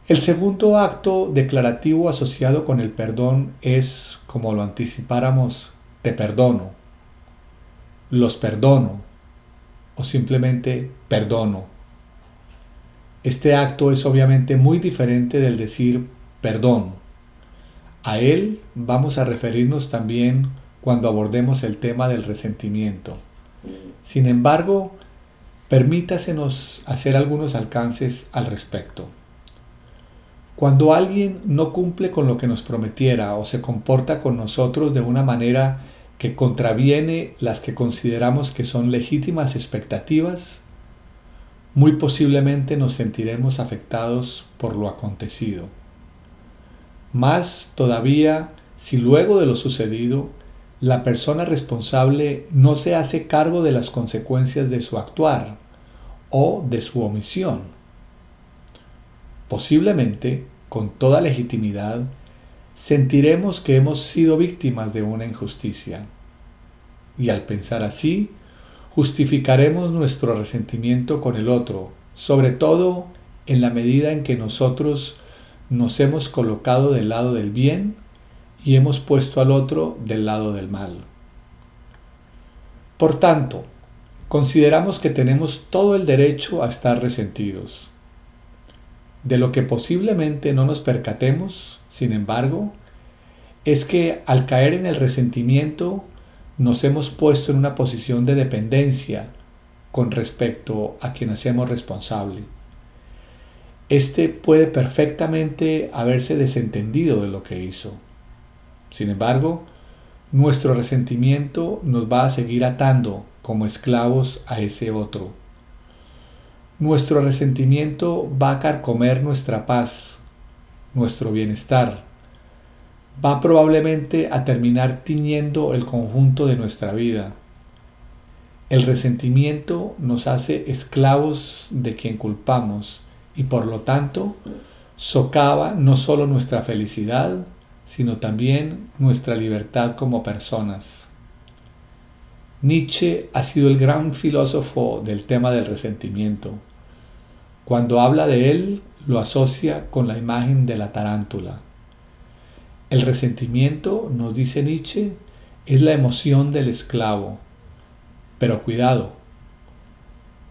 El segundo acto declarativo asociado con el perdón es, como lo anticipáramos, te perdono, los perdono o simplemente perdono. Este acto es obviamente muy diferente del decir perdón. A él vamos a referirnos también cuando abordemos el tema del resentimiento. Sin embargo, permítasenos hacer algunos alcances al respecto. Cuando alguien no cumple con lo que nos prometiera o se comporta con nosotros de una manera que contraviene las que consideramos que son legítimas expectativas, muy posiblemente nos sentiremos afectados por lo acontecido. Más todavía si luego de lo sucedido la persona responsable no se hace cargo de las consecuencias de su actuar o de su omisión posiblemente con toda legitimidad, sentiremos que hemos sido víctimas de una injusticia. Y al pensar así, justificaremos nuestro resentimiento con el otro, sobre todo en la medida en que nosotros nos hemos colocado del lado del bien y hemos puesto al otro del lado del mal. Por tanto, consideramos que tenemos todo el derecho a estar resentidos. De lo que posiblemente no nos percatemos, sin embargo, es que al caer en el resentimiento nos hemos puesto en una posición de dependencia con respecto a quien hacemos responsable. Este puede perfectamente haberse desentendido de lo que hizo. Sin embargo, nuestro resentimiento nos va a seguir atando como esclavos a ese otro. Nuestro resentimiento va a carcomer nuestra paz, nuestro bienestar. Va probablemente a terminar tiñendo el conjunto de nuestra vida. El resentimiento nos hace esclavos de quien culpamos y por lo tanto socava no solo nuestra felicidad, sino también nuestra libertad como personas. Nietzsche ha sido el gran filósofo del tema del resentimiento. Cuando habla de él, lo asocia con la imagen de la tarántula. El resentimiento, nos dice Nietzsche, es la emoción del esclavo. Pero cuidado,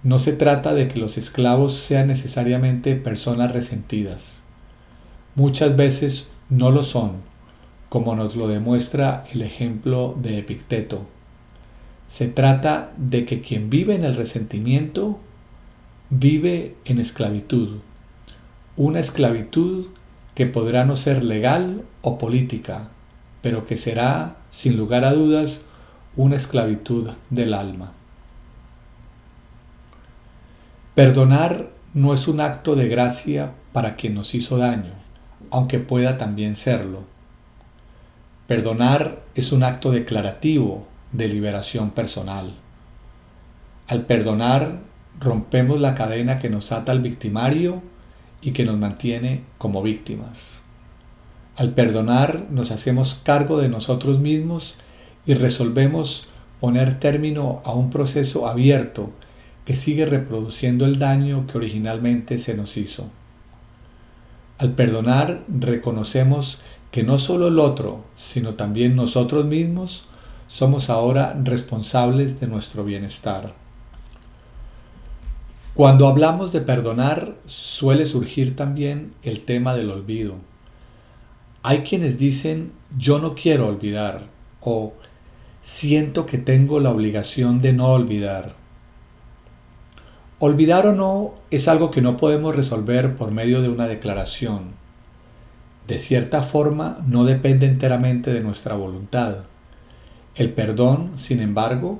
no se trata de que los esclavos sean necesariamente personas resentidas. Muchas veces no lo son, como nos lo demuestra el ejemplo de Epicteto. Se trata de que quien vive en el resentimiento vive en esclavitud, una esclavitud que podrá no ser legal o política, pero que será, sin lugar a dudas, una esclavitud del alma. Perdonar no es un acto de gracia para quien nos hizo daño, aunque pueda también serlo. Perdonar es un acto declarativo de liberación personal. Al perdonar, rompemos la cadena que nos ata al victimario y que nos mantiene como víctimas. Al perdonar, nos hacemos cargo de nosotros mismos y resolvemos poner término a un proceso abierto que sigue reproduciendo el daño que originalmente se nos hizo. Al perdonar reconocemos que no solo el otro, sino también nosotros mismos somos ahora responsables de nuestro bienestar. Cuando hablamos de perdonar suele surgir también el tema del olvido. Hay quienes dicen yo no quiero olvidar o siento que tengo la obligación de no olvidar. Olvidar o no es algo que no podemos resolver por medio de una declaración. De cierta forma, no depende enteramente de nuestra voluntad. El perdón, sin embargo,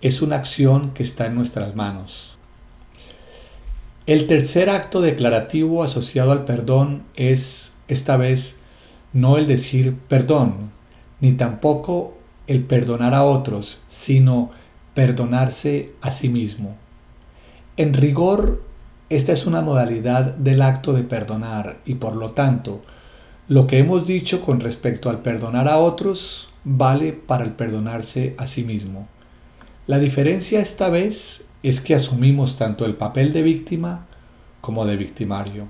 es una acción que está en nuestras manos. El tercer acto declarativo asociado al perdón es, esta vez, no el decir perdón, ni tampoco el perdonar a otros, sino perdonarse a sí mismo. En rigor, esta es una modalidad del acto de perdonar y por lo tanto, lo que hemos dicho con respecto al perdonar a otros vale para el perdonarse a sí mismo. La diferencia esta vez es que asumimos tanto el papel de víctima como de victimario.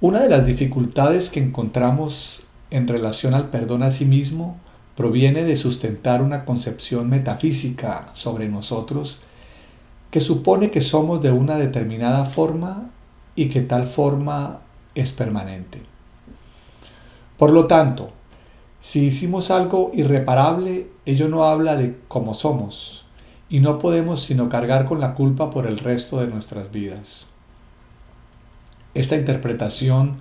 Una de las dificultades que encontramos en relación al perdón a sí mismo proviene de sustentar una concepción metafísica sobre nosotros que supone que somos de una determinada forma y que tal forma es permanente. Por lo tanto, si hicimos algo irreparable, ello no habla de cómo somos, y no podemos sino cargar con la culpa por el resto de nuestras vidas. Esta interpretación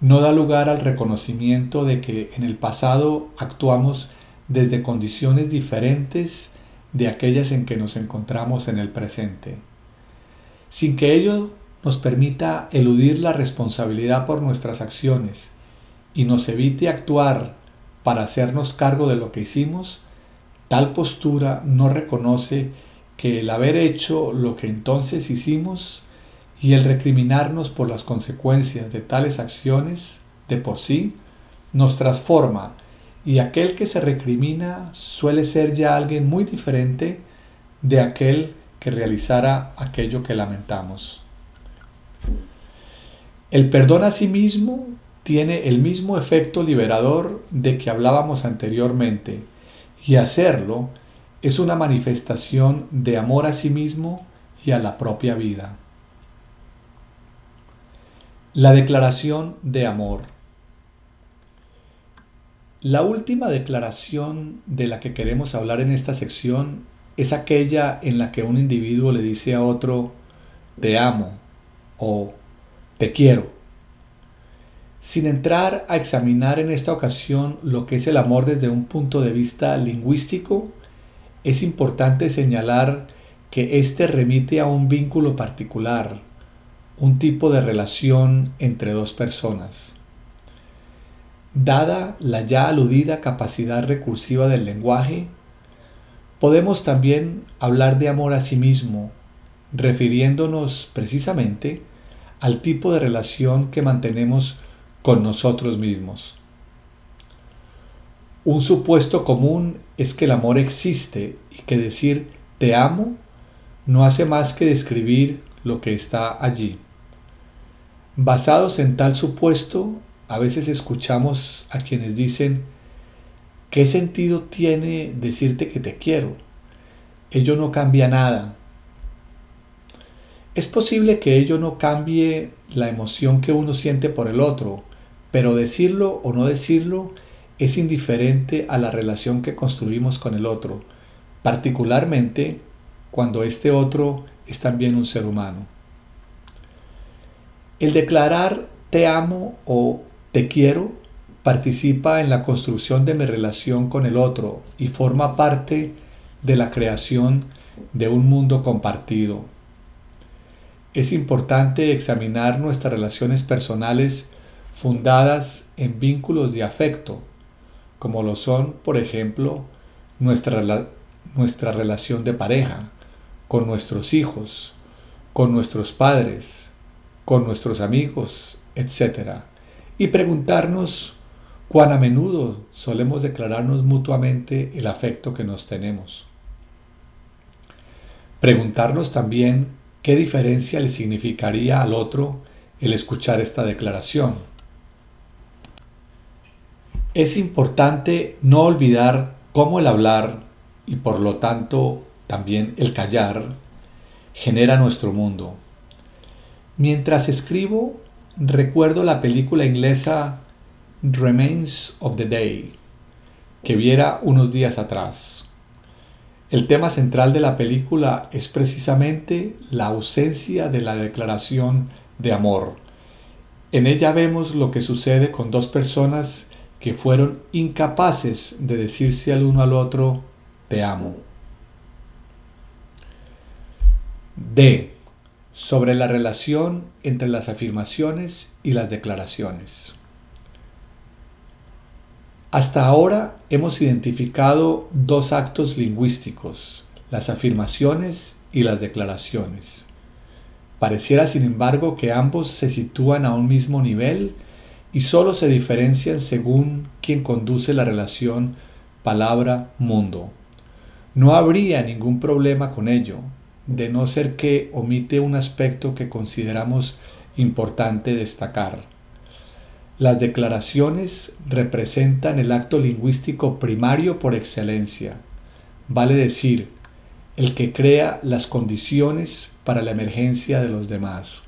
no da lugar al reconocimiento de que en el pasado actuamos desde condiciones diferentes de aquellas en que nos encontramos en el presente, sin que ello nos permita eludir la responsabilidad por nuestras acciones y nos evite actuar para hacernos cargo de lo que hicimos, tal postura no reconoce que el haber hecho lo que entonces hicimos y el recriminarnos por las consecuencias de tales acciones de por sí nos transforma y aquel que se recrimina suele ser ya alguien muy diferente de aquel que realizara aquello que lamentamos. El perdón a sí mismo tiene el mismo efecto liberador de que hablábamos anteriormente y hacerlo es una manifestación de amor a sí mismo y a la propia vida. La declaración de amor. La última declaración de la que queremos hablar en esta sección es aquella en la que un individuo le dice a otro, te amo o te quiero. Sin entrar a examinar en esta ocasión lo que es el amor desde un punto de vista lingüístico, es importante señalar que éste remite a un vínculo particular, un tipo de relación entre dos personas. Dada la ya aludida capacidad recursiva del lenguaje, podemos también hablar de amor a sí mismo, refiriéndonos precisamente al tipo de relación que mantenemos con nosotros mismos. Un supuesto común es que el amor existe y que decir te amo no hace más que describir lo que está allí. Basados en tal supuesto, a veces escuchamos a quienes dicen, ¿qué sentido tiene decirte que te quiero? Ello no cambia nada. Es posible que ello no cambie la emoción que uno siente por el otro, pero decirlo o no decirlo es indiferente a la relación que construimos con el otro, particularmente cuando este otro es también un ser humano. El declarar te amo o te quiero participa en la construcción de mi relación con el otro y forma parte de la creación de un mundo compartido. Es importante examinar nuestras relaciones personales fundadas en vínculos de afecto, como lo son, por ejemplo, nuestra, nuestra relación de pareja, con nuestros hijos, con nuestros padres, con nuestros amigos, etc. Y preguntarnos cuán a menudo solemos declararnos mutuamente el afecto que nos tenemos. Preguntarnos también qué diferencia le significaría al otro el escuchar esta declaración es importante no olvidar cómo el hablar y por lo tanto también el callar genera nuestro mundo. Mientras escribo, recuerdo la película inglesa Remains of the Day, que viera unos días atrás. El tema central de la película es precisamente la ausencia de la declaración de amor. En ella vemos lo que sucede con dos personas que fueron incapaces de decirse al uno al otro, te amo. D. Sobre la relación entre las afirmaciones y las declaraciones. Hasta ahora hemos identificado dos actos lingüísticos, las afirmaciones y las declaraciones. Pareciera, sin embargo, que ambos se sitúan a un mismo nivel y solo se diferencian según quien conduce la relación palabra-mundo. No habría ningún problema con ello, de no ser que omite un aspecto que consideramos importante destacar. Las declaraciones representan el acto lingüístico primario por excelencia, vale decir, el que crea las condiciones para la emergencia de los demás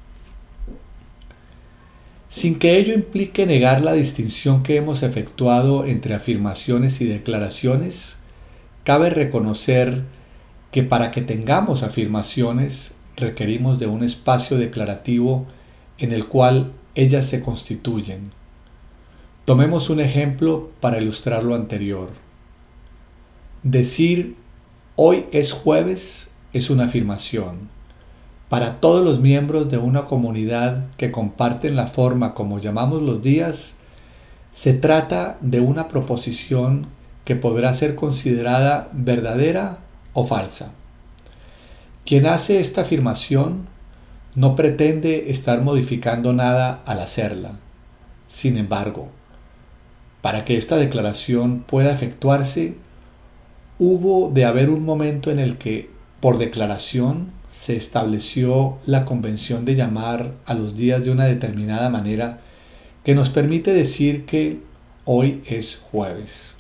sin que ello implique negar la distinción que hemos efectuado entre afirmaciones y declaraciones, cabe reconocer que para que tengamos afirmaciones requerimos de un espacio declarativo en el cual ellas se constituyen. Tomemos un ejemplo para ilustrar lo anterior. Decir hoy es jueves es una afirmación para todos los miembros de una comunidad que comparten la forma como llamamos los días, se trata de una proposición que podrá ser considerada verdadera o falsa. Quien hace esta afirmación no pretende estar modificando nada al hacerla. Sin embargo, para que esta declaración pueda efectuarse, hubo de haber un momento en el que, por declaración, se estableció la convención de llamar a los días de una determinada manera que nos permite decir que hoy es jueves.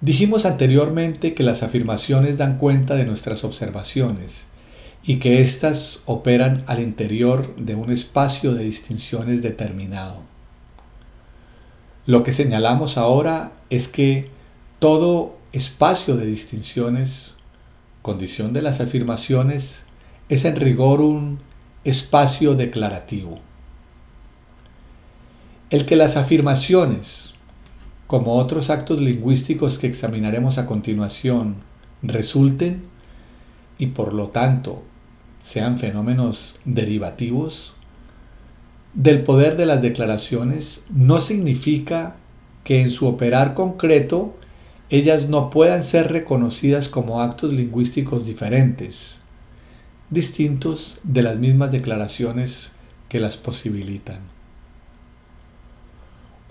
Dijimos anteriormente que las afirmaciones dan cuenta de nuestras observaciones y que éstas operan al interior de un espacio de distinciones determinado. Lo que señalamos ahora es que todo espacio de distinciones, condición de las afirmaciones, es en rigor un espacio declarativo. El que las afirmaciones, como otros actos lingüísticos que examinaremos a continuación, resulten y por lo tanto sean fenómenos derivativos del poder de las declaraciones, no significa que en su operar concreto ellas no puedan ser reconocidas como actos lingüísticos diferentes, distintos de las mismas declaraciones que las posibilitan.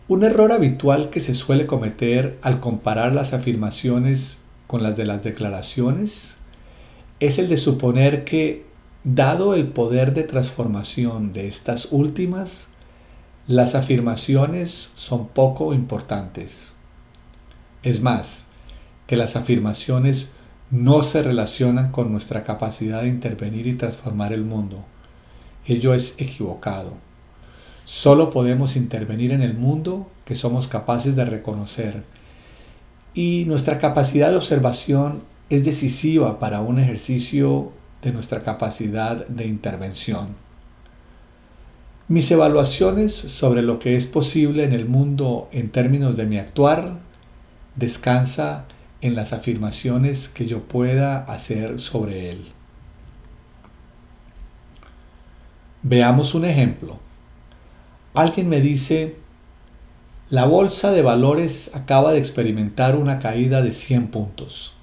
Un error habitual que se suele cometer al comparar las afirmaciones con las de las declaraciones es el de suponer que, dado el poder de transformación de estas últimas, las afirmaciones son poco importantes. Es más, que las afirmaciones no se relacionan con nuestra capacidad de intervenir y transformar el mundo. Ello es equivocado. Solo podemos intervenir en el mundo que somos capaces de reconocer. Y nuestra capacidad de observación es decisiva para un ejercicio de nuestra capacidad de intervención. Mis evaluaciones sobre lo que es posible en el mundo en términos de mi actuar descansa en las afirmaciones que yo pueda hacer sobre él. Veamos un ejemplo. Alguien me dice, la bolsa de valores acaba de experimentar una caída de 100 puntos.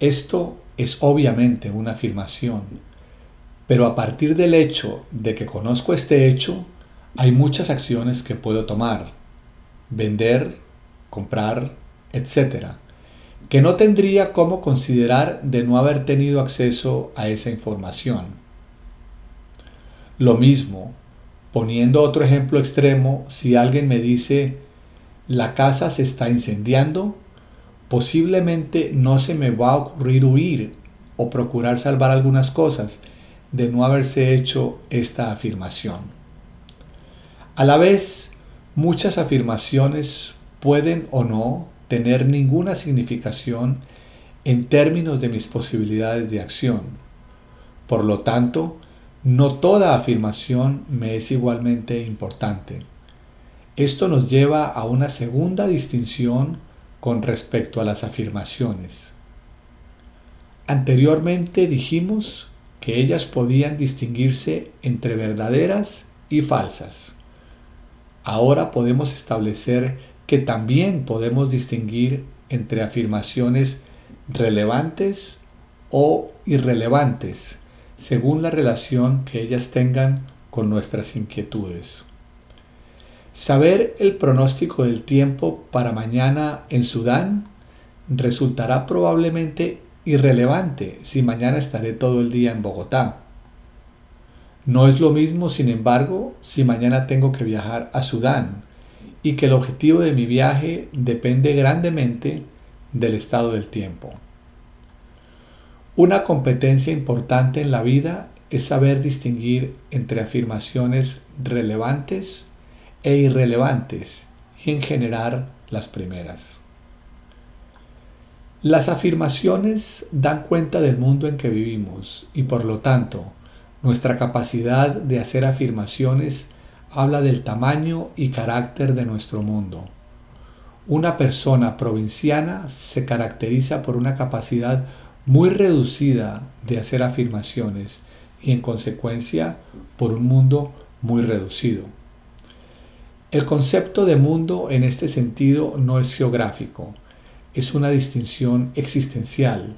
Esto es obviamente una afirmación, pero a partir del hecho de que conozco este hecho, hay muchas acciones que puedo tomar. Vender, comprar, etc., que no tendría cómo considerar de no haber tenido acceso a esa información. Lo mismo, poniendo otro ejemplo extremo, si alguien me dice, la casa se está incendiando, posiblemente no se me va a ocurrir huir o procurar salvar algunas cosas de no haberse hecho esta afirmación. A la vez, muchas afirmaciones pueden o no tener ninguna significación en términos de mis posibilidades de acción. Por lo tanto, no toda afirmación me es igualmente importante. Esto nos lleva a una segunda distinción con respecto a las afirmaciones. Anteriormente dijimos que ellas podían distinguirse entre verdaderas y falsas. Ahora podemos establecer que también podemos distinguir entre afirmaciones relevantes o irrelevantes, según la relación que ellas tengan con nuestras inquietudes. Saber el pronóstico del tiempo para mañana en Sudán resultará probablemente irrelevante si mañana estaré todo el día en Bogotá. No es lo mismo, sin embargo, si mañana tengo que viajar a Sudán y que el objetivo de mi viaje depende grandemente del estado del tiempo. Una competencia importante en la vida es saber distinguir entre afirmaciones relevantes e irrelevantes y en generar las primeras. Las afirmaciones dan cuenta del mundo en que vivimos y por lo tanto nuestra capacidad de hacer afirmaciones habla del tamaño y carácter de nuestro mundo. Una persona provinciana se caracteriza por una capacidad muy reducida de hacer afirmaciones y en consecuencia por un mundo muy reducido. El concepto de mundo en este sentido no es geográfico, es una distinción existencial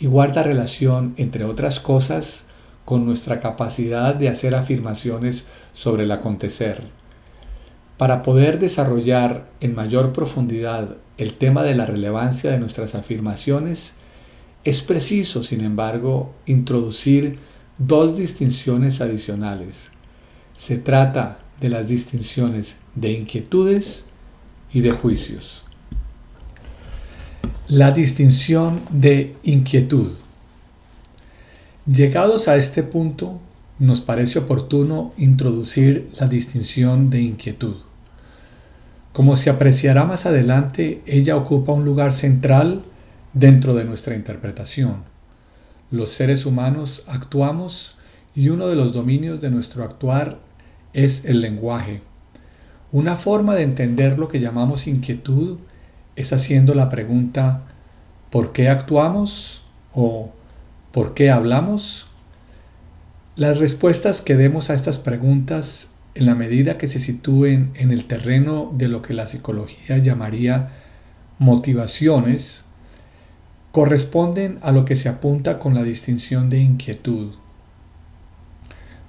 y guarda relación, entre otras cosas, con nuestra capacidad de hacer afirmaciones sobre el acontecer. Para poder desarrollar en mayor profundidad el tema de la relevancia de nuestras afirmaciones, es preciso, sin embargo, introducir dos distinciones adicionales. Se trata de las distinciones de inquietudes y de juicios. La distinción de inquietud. Llegados a este punto, nos parece oportuno introducir la distinción de inquietud. Como se apreciará más adelante, ella ocupa un lugar central dentro de nuestra interpretación. Los seres humanos actuamos y uno de los dominios de nuestro actuar es el lenguaje. Una forma de entender lo que llamamos inquietud es haciendo la pregunta ¿por qué actuamos? o ¿por qué hablamos? Las respuestas que demos a estas preguntas, en la medida que se sitúen en el terreno de lo que la psicología llamaría motivaciones, corresponden a lo que se apunta con la distinción de inquietud.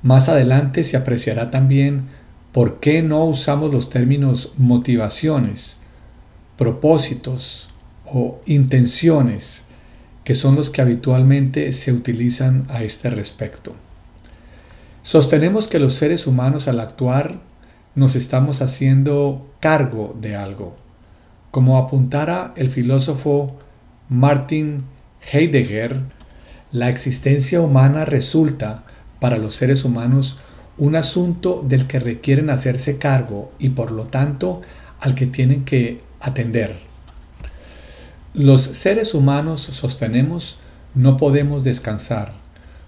Más adelante se apreciará también por qué no usamos los términos motivaciones, propósitos o intenciones, que son los que habitualmente se utilizan a este respecto. Sostenemos que los seres humanos al actuar nos estamos haciendo cargo de algo, como apuntara el filósofo Martin Heidegger, la existencia humana resulta para los seres humanos un asunto del que requieren hacerse cargo y por lo tanto al que tienen que atender. Los seres humanos, sostenemos, no podemos descansar,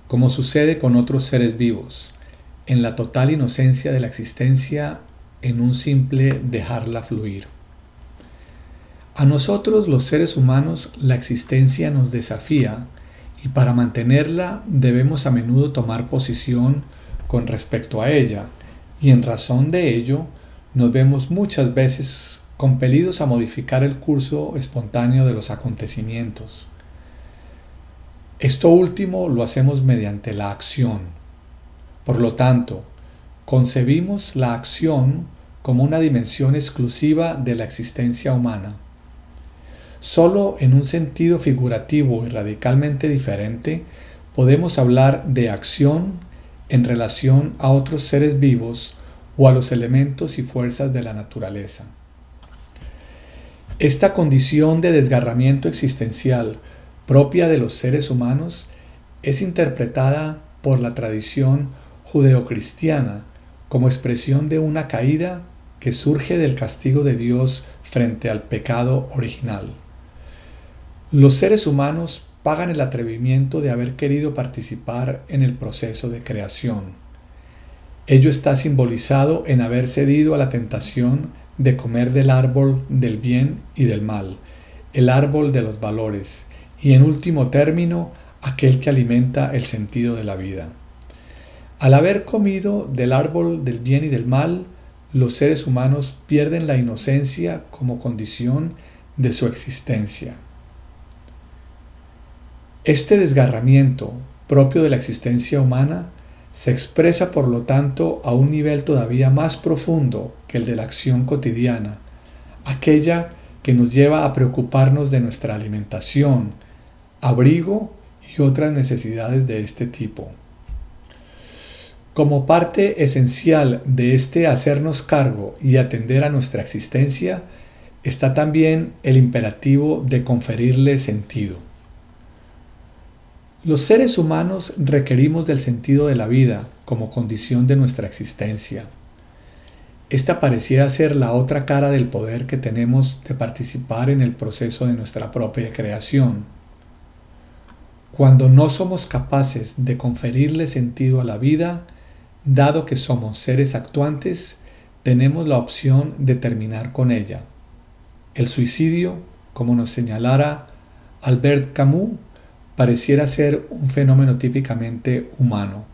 como sucede con otros seres vivos, en la total inocencia de la existencia en un simple dejarla fluir. A nosotros los seres humanos la existencia nos desafía y para mantenerla debemos a menudo tomar posición con respecto a ella y en razón de ello nos vemos muchas veces compelidos a modificar el curso espontáneo de los acontecimientos. Esto último lo hacemos mediante la acción. Por lo tanto, concebimos la acción como una dimensión exclusiva de la existencia humana. Solo en un sentido figurativo y radicalmente diferente podemos hablar de acción en relación a otros seres vivos o a los elementos y fuerzas de la naturaleza. Esta condición de desgarramiento existencial propia de los seres humanos es interpretada por la tradición judeocristiana como expresión de una caída que surge del castigo de Dios frente al pecado original. Los seres humanos pagan el atrevimiento de haber querido participar en el proceso de creación. Ello está simbolizado en haber cedido a la tentación de comer del árbol del bien y del mal, el árbol de los valores, y en último término, aquel que alimenta el sentido de la vida. Al haber comido del árbol del bien y del mal, los seres humanos pierden la inocencia como condición de su existencia. Este desgarramiento propio de la existencia humana se expresa por lo tanto a un nivel todavía más profundo que el de la acción cotidiana, aquella que nos lleva a preocuparnos de nuestra alimentación, abrigo y otras necesidades de este tipo. Como parte esencial de este hacernos cargo y atender a nuestra existencia está también el imperativo de conferirle sentido. Los seres humanos requerimos del sentido de la vida como condición de nuestra existencia. Esta parecía ser la otra cara del poder que tenemos de participar en el proceso de nuestra propia creación. Cuando no somos capaces de conferirle sentido a la vida, dado que somos seres actuantes, tenemos la opción de terminar con ella. El suicidio, como nos señalara Albert Camus, pareciera ser un fenómeno típicamente humano.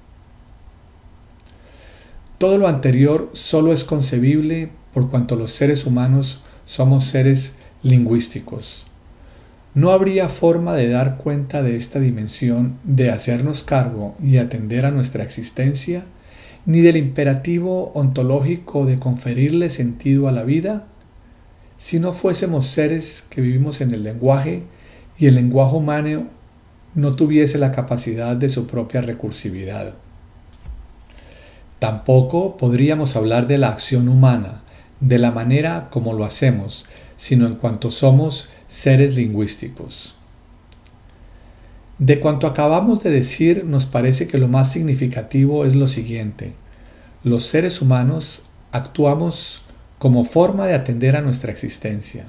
Todo lo anterior solo es concebible por cuanto los seres humanos somos seres lingüísticos. No habría forma de dar cuenta de esta dimensión de hacernos cargo y atender a nuestra existencia, ni del imperativo ontológico de conferirle sentido a la vida, si no fuésemos seres que vivimos en el lenguaje y el lenguaje humano no tuviese la capacidad de su propia recursividad. Tampoco podríamos hablar de la acción humana, de la manera como lo hacemos, sino en cuanto somos seres lingüísticos. De cuanto acabamos de decir, nos parece que lo más significativo es lo siguiente. Los seres humanos actuamos como forma de atender a nuestra existencia.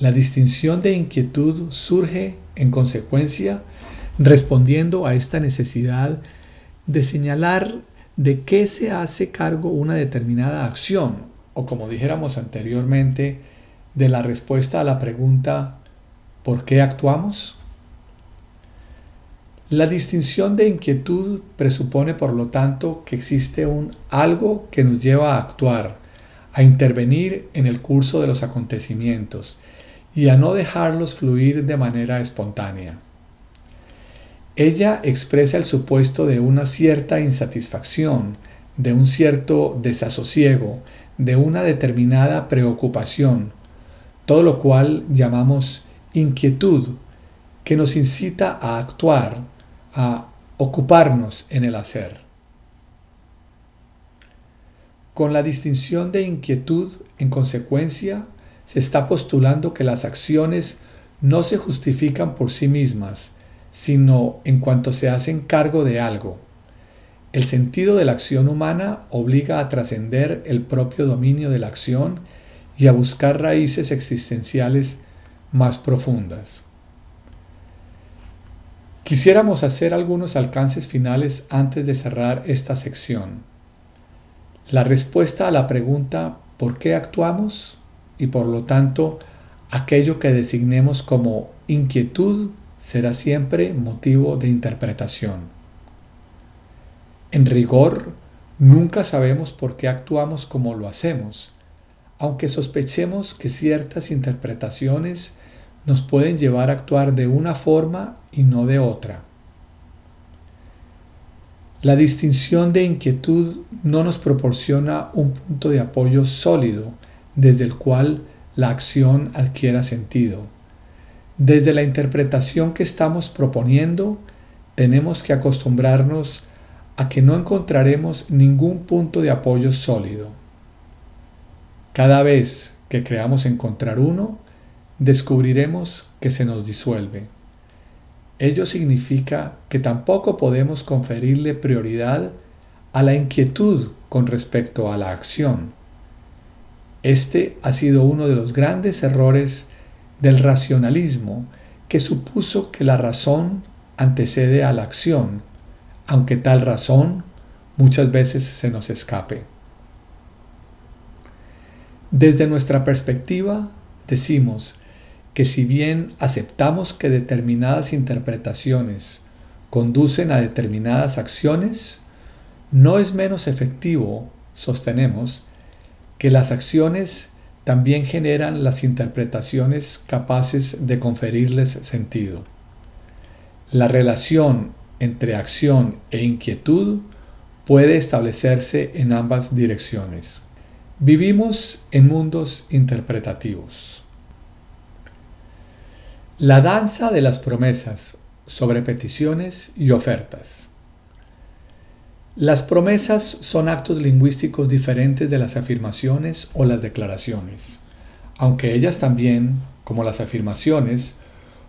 La distinción de inquietud surge, en consecuencia, respondiendo a esta necesidad de señalar de qué se hace cargo una determinada acción, o como dijéramos anteriormente, de la respuesta a la pregunta ¿por qué actuamos? La distinción de inquietud presupone, por lo tanto, que existe un algo que nos lleva a actuar, a intervenir en el curso de los acontecimientos y a no dejarlos fluir de manera espontánea. Ella expresa el supuesto de una cierta insatisfacción, de un cierto desasosiego, de una determinada preocupación, todo lo cual llamamos inquietud, que nos incita a actuar, a ocuparnos en el hacer. Con la distinción de inquietud, en consecuencia, se está postulando que las acciones no se justifican por sí mismas, sino en cuanto se hacen cargo de algo. El sentido de la acción humana obliga a trascender el propio dominio de la acción y a buscar raíces existenciales más profundas. Quisiéramos hacer algunos alcances finales antes de cerrar esta sección. La respuesta a la pregunta ¿por qué actuamos? y por lo tanto aquello que designemos como inquietud será siempre motivo de interpretación. En rigor, nunca sabemos por qué actuamos como lo hacemos, aunque sospechemos que ciertas interpretaciones nos pueden llevar a actuar de una forma y no de otra. La distinción de inquietud no nos proporciona un punto de apoyo sólido desde el cual la acción adquiera sentido. Desde la interpretación que estamos proponiendo, tenemos que acostumbrarnos a que no encontraremos ningún punto de apoyo sólido. Cada vez que creamos encontrar uno, descubriremos que se nos disuelve. Ello significa que tampoco podemos conferirle prioridad a la inquietud con respecto a la acción. Este ha sido uno de los grandes errores del racionalismo que supuso que la razón antecede a la acción, aunque tal razón muchas veces se nos escape. Desde nuestra perspectiva, decimos que si bien aceptamos que determinadas interpretaciones conducen a determinadas acciones, no es menos efectivo, sostenemos, que las acciones también generan las interpretaciones capaces de conferirles sentido. La relación entre acción e inquietud puede establecerse en ambas direcciones. Vivimos en mundos interpretativos. La danza de las promesas sobre peticiones y ofertas. Las promesas son actos lingüísticos diferentes de las afirmaciones o las declaraciones, aunque ellas también, como las afirmaciones,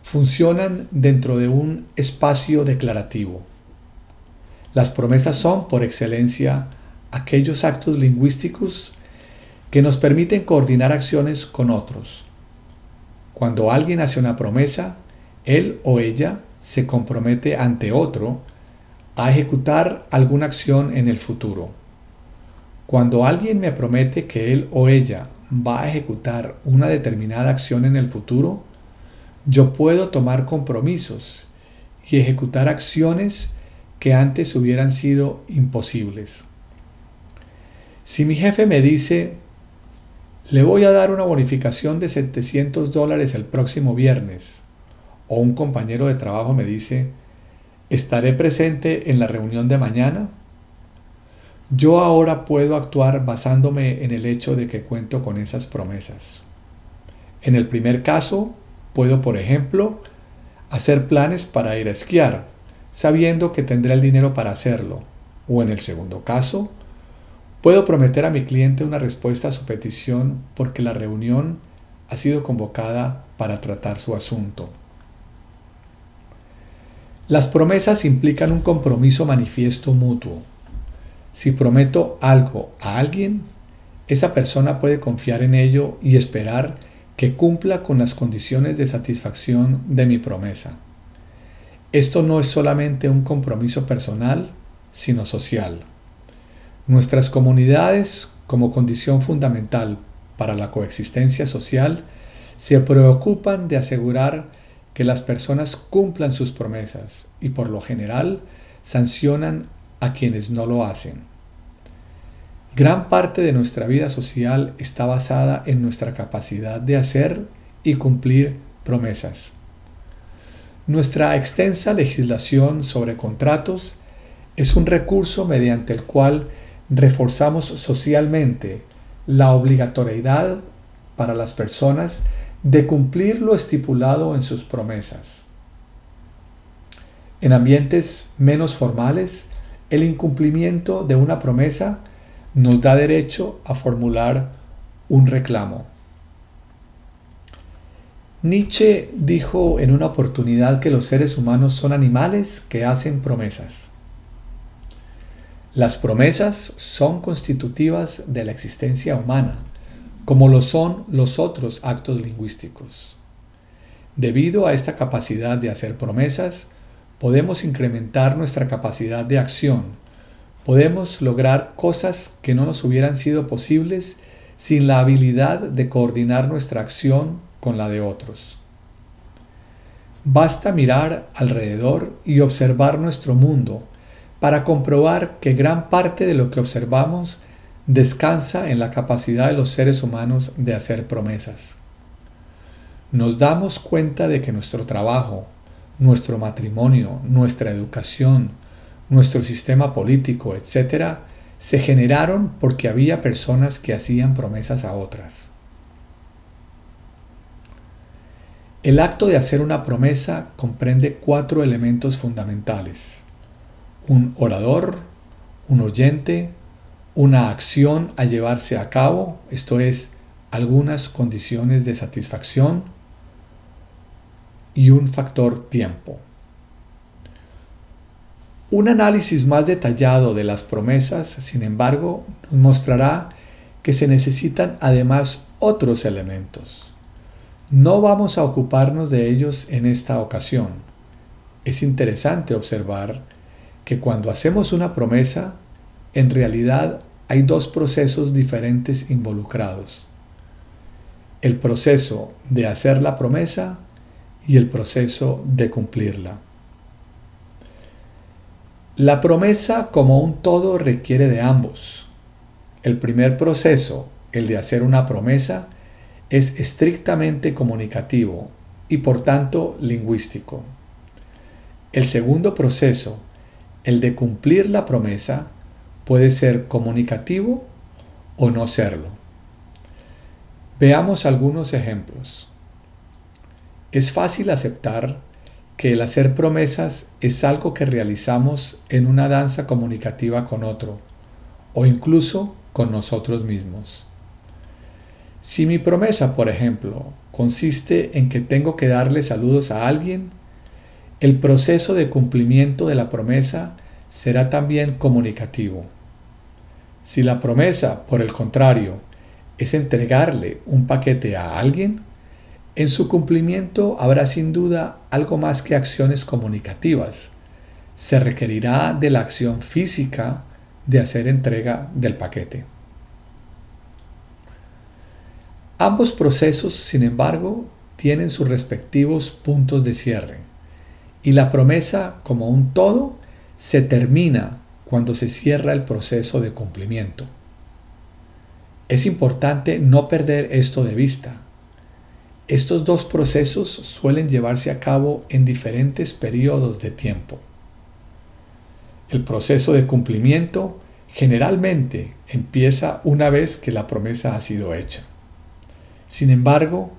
funcionan dentro de un espacio declarativo. Las promesas son, por excelencia, aquellos actos lingüísticos que nos permiten coordinar acciones con otros. Cuando alguien hace una promesa, él o ella se compromete ante otro a ejecutar alguna acción en el futuro. Cuando alguien me promete que él o ella va a ejecutar una determinada acción en el futuro, yo puedo tomar compromisos y ejecutar acciones que antes hubieran sido imposibles. Si mi jefe me dice, le voy a dar una bonificación de 700 dólares el próximo viernes, o un compañero de trabajo me dice, ¿Estaré presente en la reunión de mañana? Yo ahora puedo actuar basándome en el hecho de que cuento con esas promesas. En el primer caso, puedo, por ejemplo, hacer planes para ir a esquiar, sabiendo que tendré el dinero para hacerlo. O en el segundo caso, puedo prometer a mi cliente una respuesta a su petición porque la reunión ha sido convocada para tratar su asunto. Las promesas implican un compromiso manifiesto mutuo. Si prometo algo a alguien, esa persona puede confiar en ello y esperar que cumpla con las condiciones de satisfacción de mi promesa. Esto no es solamente un compromiso personal, sino social. Nuestras comunidades, como condición fundamental para la coexistencia social, se preocupan de asegurar que las personas cumplan sus promesas y por lo general sancionan a quienes no lo hacen. Gran parte de nuestra vida social está basada en nuestra capacidad de hacer y cumplir promesas. Nuestra extensa legislación sobre contratos es un recurso mediante el cual reforzamos socialmente la obligatoriedad para las personas de cumplir lo estipulado en sus promesas. En ambientes menos formales, el incumplimiento de una promesa nos da derecho a formular un reclamo. Nietzsche dijo en una oportunidad que los seres humanos son animales que hacen promesas. Las promesas son constitutivas de la existencia humana como lo son los otros actos lingüísticos. Debido a esta capacidad de hacer promesas, podemos incrementar nuestra capacidad de acción. Podemos lograr cosas que no nos hubieran sido posibles sin la habilidad de coordinar nuestra acción con la de otros. Basta mirar alrededor y observar nuestro mundo para comprobar que gran parte de lo que observamos descansa en la capacidad de los seres humanos de hacer promesas. Nos damos cuenta de que nuestro trabajo, nuestro matrimonio, nuestra educación, nuestro sistema político, etc., se generaron porque había personas que hacían promesas a otras. El acto de hacer una promesa comprende cuatro elementos fundamentales. Un orador, un oyente, una acción a llevarse a cabo, esto es, algunas condiciones de satisfacción y un factor tiempo. Un análisis más detallado de las promesas, sin embargo, nos mostrará que se necesitan además otros elementos. No vamos a ocuparnos de ellos en esta ocasión. Es interesante observar que cuando hacemos una promesa, en realidad hay dos procesos diferentes involucrados. El proceso de hacer la promesa y el proceso de cumplirla. La promesa como un todo requiere de ambos. El primer proceso, el de hacer una promesa, es estrictamente comunicativo y por tanto lingüístico. El segundo proceso, el de cumplir la promesa, puede ser comunicativo o no serlo. Veamos algunos ejemplos. Es fácil aceptar que el hacer promesas es algo que realizamos en una danza comunicativa con otro o incluso con nosotros mismos. Si mi promesa, por ejemplo, consiste en que tengo que darle saludos a alguien, el proceso de cumplimiento de la promesa será también comunicativo. Si la promesa, por el contrario, es entregarle un paquete a alguien, en su cumplimiento habrá sin duda algo más que acciones comunicativas. Se requerirá de la acción física de hacer entrega del paquete. Ambos procesos, sin embargo, tienen sus respectivos puntos de cierre y la promesa como un todo se termina cuando se cierra el proceso de cumplimiento. Es importante no perder esto de vista. Estos dos procesos suelen llevarse a cabo en diferentes periodos de tiempo. El proceso de cumplimiento generalmente empieza una vez que la promesa ha sido hecha. Sin embargo,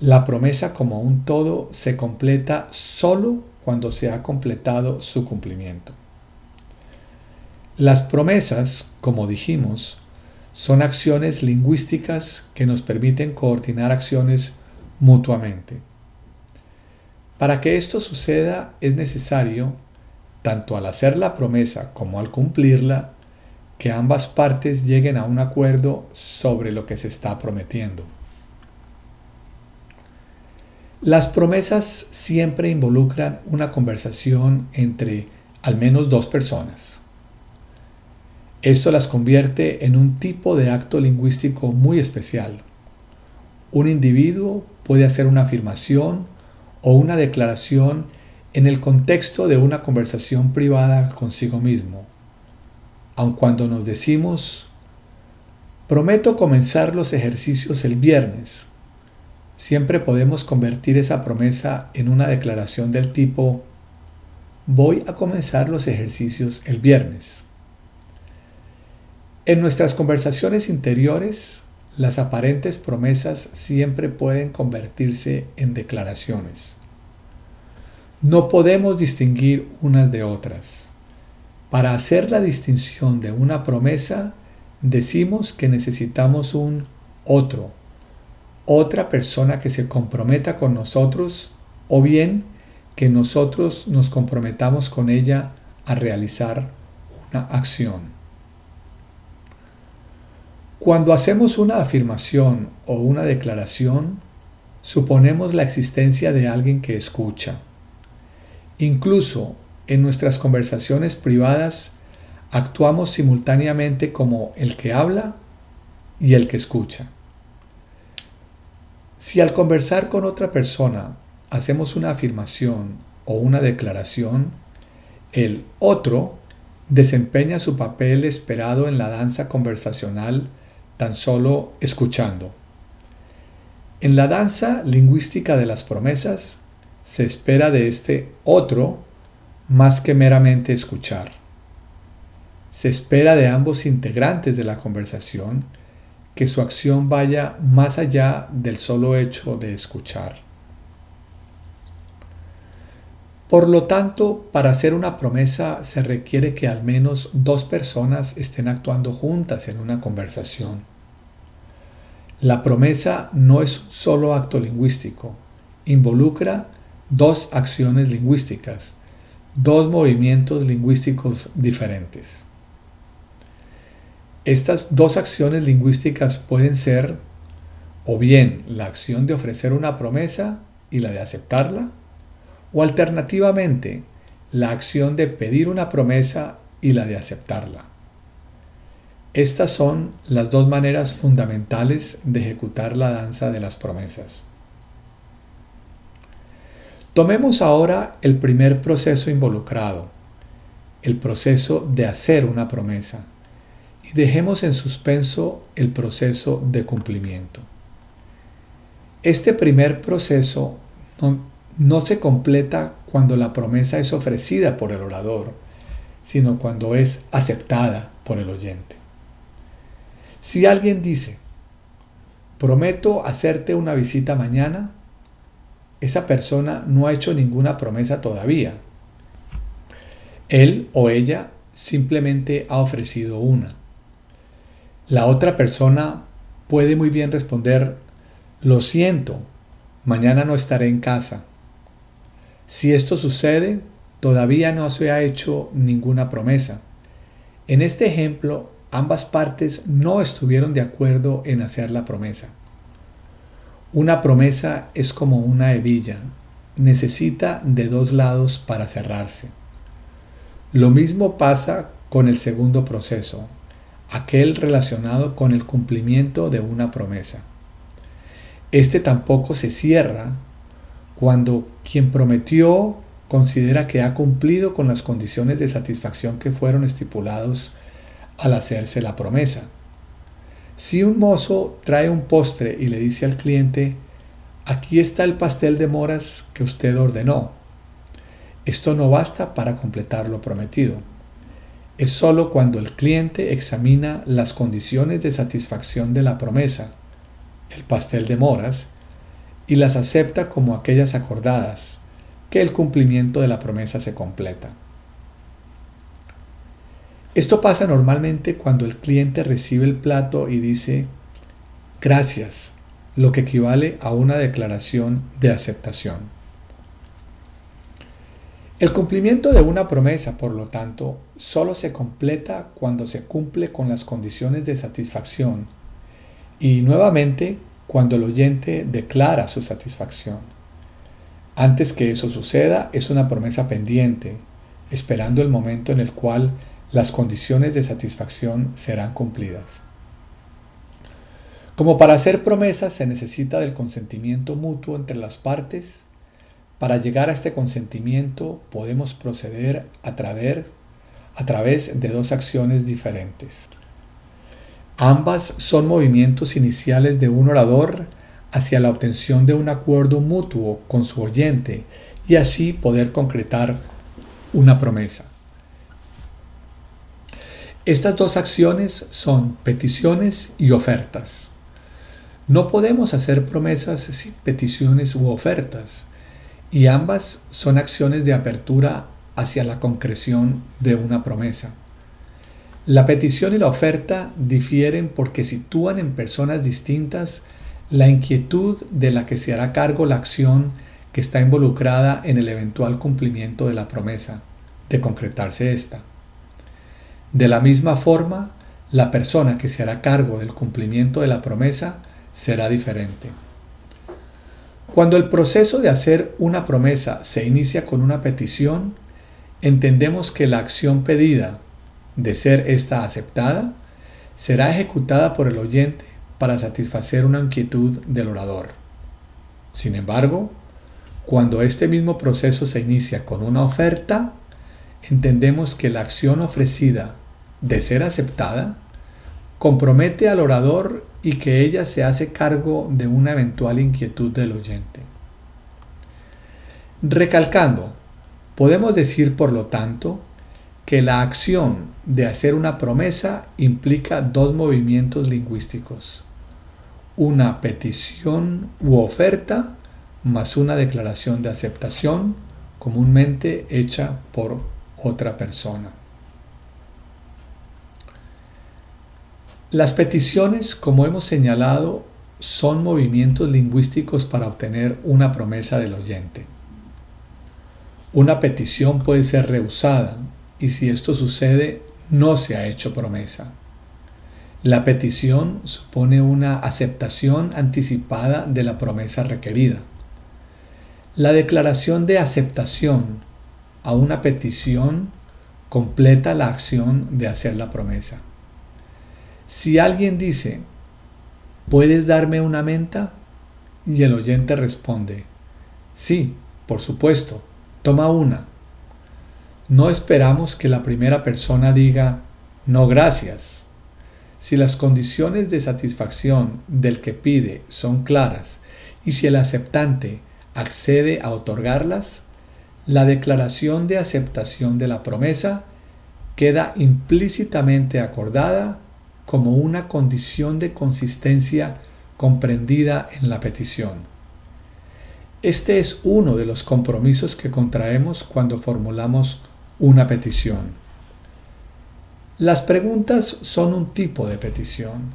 la promesa como un todo se completa solo cuando se ha completado su cumplimiento. Las promesas, como dijimos, son acciones lingüísticas que nos permiten coordinar acciones mutuamente. Para que esto suceda es necesario, tanto al hacer la promesa como al cumplirla, que ambas partes lleguen a un acuerdo sobre lo que se está prometiendo. Las promesas siempre involucran una conversación entre al menos dos personas. Esto las convierte en un tipo de acto lingüístico muy especial. Un individuo puede hacer una afirmación o una declaración en el contexto de una conversación privada consigo mismo, aun cuando nos decimos, prometo comenzar los ejercicios el viernes, siempre podemos convertir esa promesa en una declaración del tipo, voy a comenzar los ejercicios el viernes. En nuestras conversaciones interiores, las aparentes promesas siempre pueden convertirse en declaraciones. No podemos distinguir unas de otras. Para hacer la distinción de una promesa, decimos que necesitamos un otro, otra persona que se comprometa con nosotros o bien que nosotros nos comprometamos con ella a realizar una acción. Cuando hacemos una afirmación o una declaración, suponemos la existencia de alguien que escucha. Incluso en nuestras conversaciones privadas actuamos simultáneamente como el que habla y el que escucha. Si al conversar con otra persona hacemos una afirmación o una declaración, el otro desempeña su papel esperado en la danza conversacional tan solo escuchando. En la danza lingüística de las promesas se espera de este otro más que meramente escuchar. Se espera de ambos integrantes de la conversación que su acción vaya más allá del solo hecho de escuchar. Por lo tanto, para hacer una promesa se requiere que al menos dos personas estén actuando juntas en una conversación. La promesa no es un solo acto lingüístico, involucra dos acciones lingüísticas, dos movimientos lingüísticos diferentes. Estas dos acciones lingüísticas pueden ser o bien la acción de ofrecer una promesa y la de aceptarla, o alternativamente la acción de pedir una promesa y la de aceptarla. Estas son las dos maneras fundamentales de ejecutar la danza de las promesas. Tomemos ahora el primer proceso involucrado, el proceso de hacer una promesa, y dejemos en suspenso el proceso de cumplimiento. Este primer proceso no, no se completa cuando la promesa es ofrecida por el orador, sino cuando es aceptada por el oyente. Si alguien dice, prometo hacerte una visita mañana, esa persona no ha hecho ninguna promesa todavía. Él o ella simplemente ha ofrecido una. La otra persona puede muy bien responder, lo siento, mañana no estaré en casa. Si esto sucede, todavía no se ha hecho ninguna promesa. En este ejemplo, ambas partes no estuvieron de acuerdo en hacer la promesa. Una promesa es como una hebilla, necesita de dos lados para cerrarse. Lo mismo pasa con el segundo proceso, aquel relacionado con el cumplimiento de una promesa. Este tampoco se cierra cuando quien prometió considera que ha cumplido con las condiciones de satisfacción que fueron estipulados al hacerse la promesa. Si un mozo trae un postre y le dice al cliente, aquí está el pastel de moras que usted ordenó, esto no basta para completar lo prometido. Es sólo cuando el cliente examina las condiciones de satisfacción de la promesa, el pastel de moras, y las acepta como aquellas acordadas, que el cumplimiento de la promesa se completa. Esto pasa normalmente cuando el cliente recibe el plato y dice, gracias, lo que equivale a una declaración de aceptación. El cumplimiento de una promesa, por lo tanto, solo se completa cuando se cumple con las condiciones de satisfacción y nuevamente cuando el oyente declara su satisfacción. Antes que eso suceda es una promesa pendiente, esperando el momento en el cual las condiciones de satisfacción serán cumplidas. Como para hacer promesas se necesita del consentimiento mutuo entre las partes, para llegar a este consentimiento podemos proceder a través, a través de dos acciones diferentes. Ambas son movimientos iniciales de un orador hacia la obtención de un acuerdo mutuo con su oyente y así poder concretar una promesa. Estas dos acciones son peticiones y ofertas. No podemos hacer promesas sin peticiones u ofertas y ambas son acciones de apertura hacia la concreción de una promesa. La petición y la oferta difieren porque sitúan en personas distintas la inquietud de la que se hará cargo la acción que está involucrada en el eventual cumplimiento de la promesa, de concretarse ésta. De la misma forma, la persona que se hará cargo del cumplimiento de la promesa será diferente. Cuando el proceso de hacer una promesa se inicia con una petición, entendemos que la acción pedida, de ser esta aceptada, será ejecutada por el oyente para satisfacer una inquietud del orador. Sin embargo, cuando este mismo proceso se inicia con una oferta, entendemos que la acción ofrecida, de ser aceptada, compromete al orador y que ella se hace cargo de una eventual inquietud del oyente. Recalcando, podemos decir por lo tanto que la acción de hacer una promesa implica dos movimientos lingüísticos, una petición u oferta más una declaración de aceptación comúnmente hecha por otra persona. Las peticiones, como hemos señalado, son movimientos lingüísticos para obtener una promesa del oyente. Una petición puede ser rehusada y si esto sucede, no se ha hecho promesa. La petición supone una aceptación anticipada de la promesa requerida. La declaración de aceptación a una petición completa la acción de hacer la promesa. Si alguien dice, ¿puedes darme una menta? Y el oyente responde, sí, por supuesto, toma una. No esperamos que la primera persona diga, no gracias. Si las condiciones de satisfacción del que pide son claras y si el aceptante accede a otorgarlas, la declaración de aceptación de la promesa queda implícitamente acordada como una condición de consistencia comprendida en la petición. Este es uno de los compromisos que contraemos cuando formulamos una petición. Las preguntas son un tipo de petición.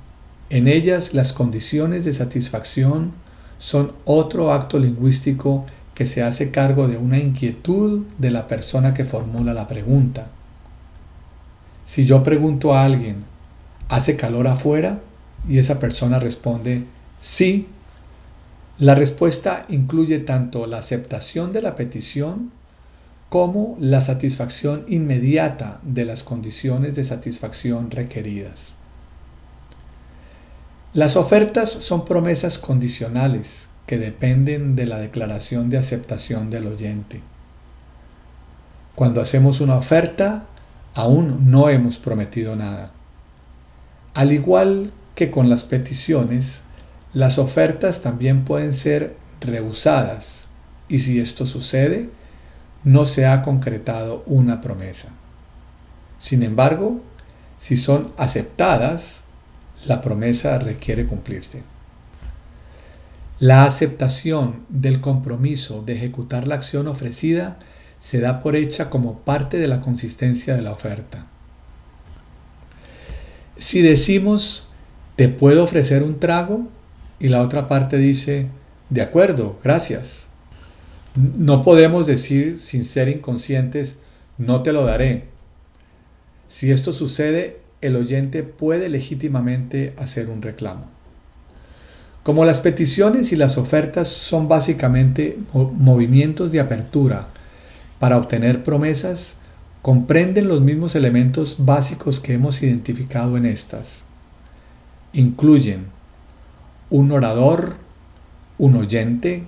En ellas las condiciones de satisfacción son otro acto lingüístico que se hace cargo de una inquietud de la persona que formula la pregunta. Si yo pregunto a alguien, ¿Hace calor afuera? Y esa persona responde, sí. La respuesta incluye tanto la aceptación de la petición como la satisfacción inmediata de las condiciones de satisfacción requeridas. Las ofertas son promesas condicionales que dependen de la declaración de aceptación del oyente. Cuando hacemos una oferta, aún no hemos prometido nada. Al igual que con las peticiones, las ofertas también pueden ser rehusadas y si esto sucede, no se ha concretado una promesa. Sin embargo, si son aceptadas, la promesa requiere cumplirse. La aceptación del compromiso de ejecutar la acción ofrecida se da por hecha como parte de la consistencia de la oferta. Si decimos, ¿te puedo ofrecer un trago? y la otra parte dice, de acuerdo, gracias. No podemos decir sin ser inconscientes, no te lo daré. Si esto sucede, el oyente puede legítimamente hacer un reclamo. Como las peticiones y las ofertas son básicamente movimientos de apertura para obtener promesas, comprenden los mismos elementos básicos que hemos identificado en estas. Incluyen un orador, un oyente,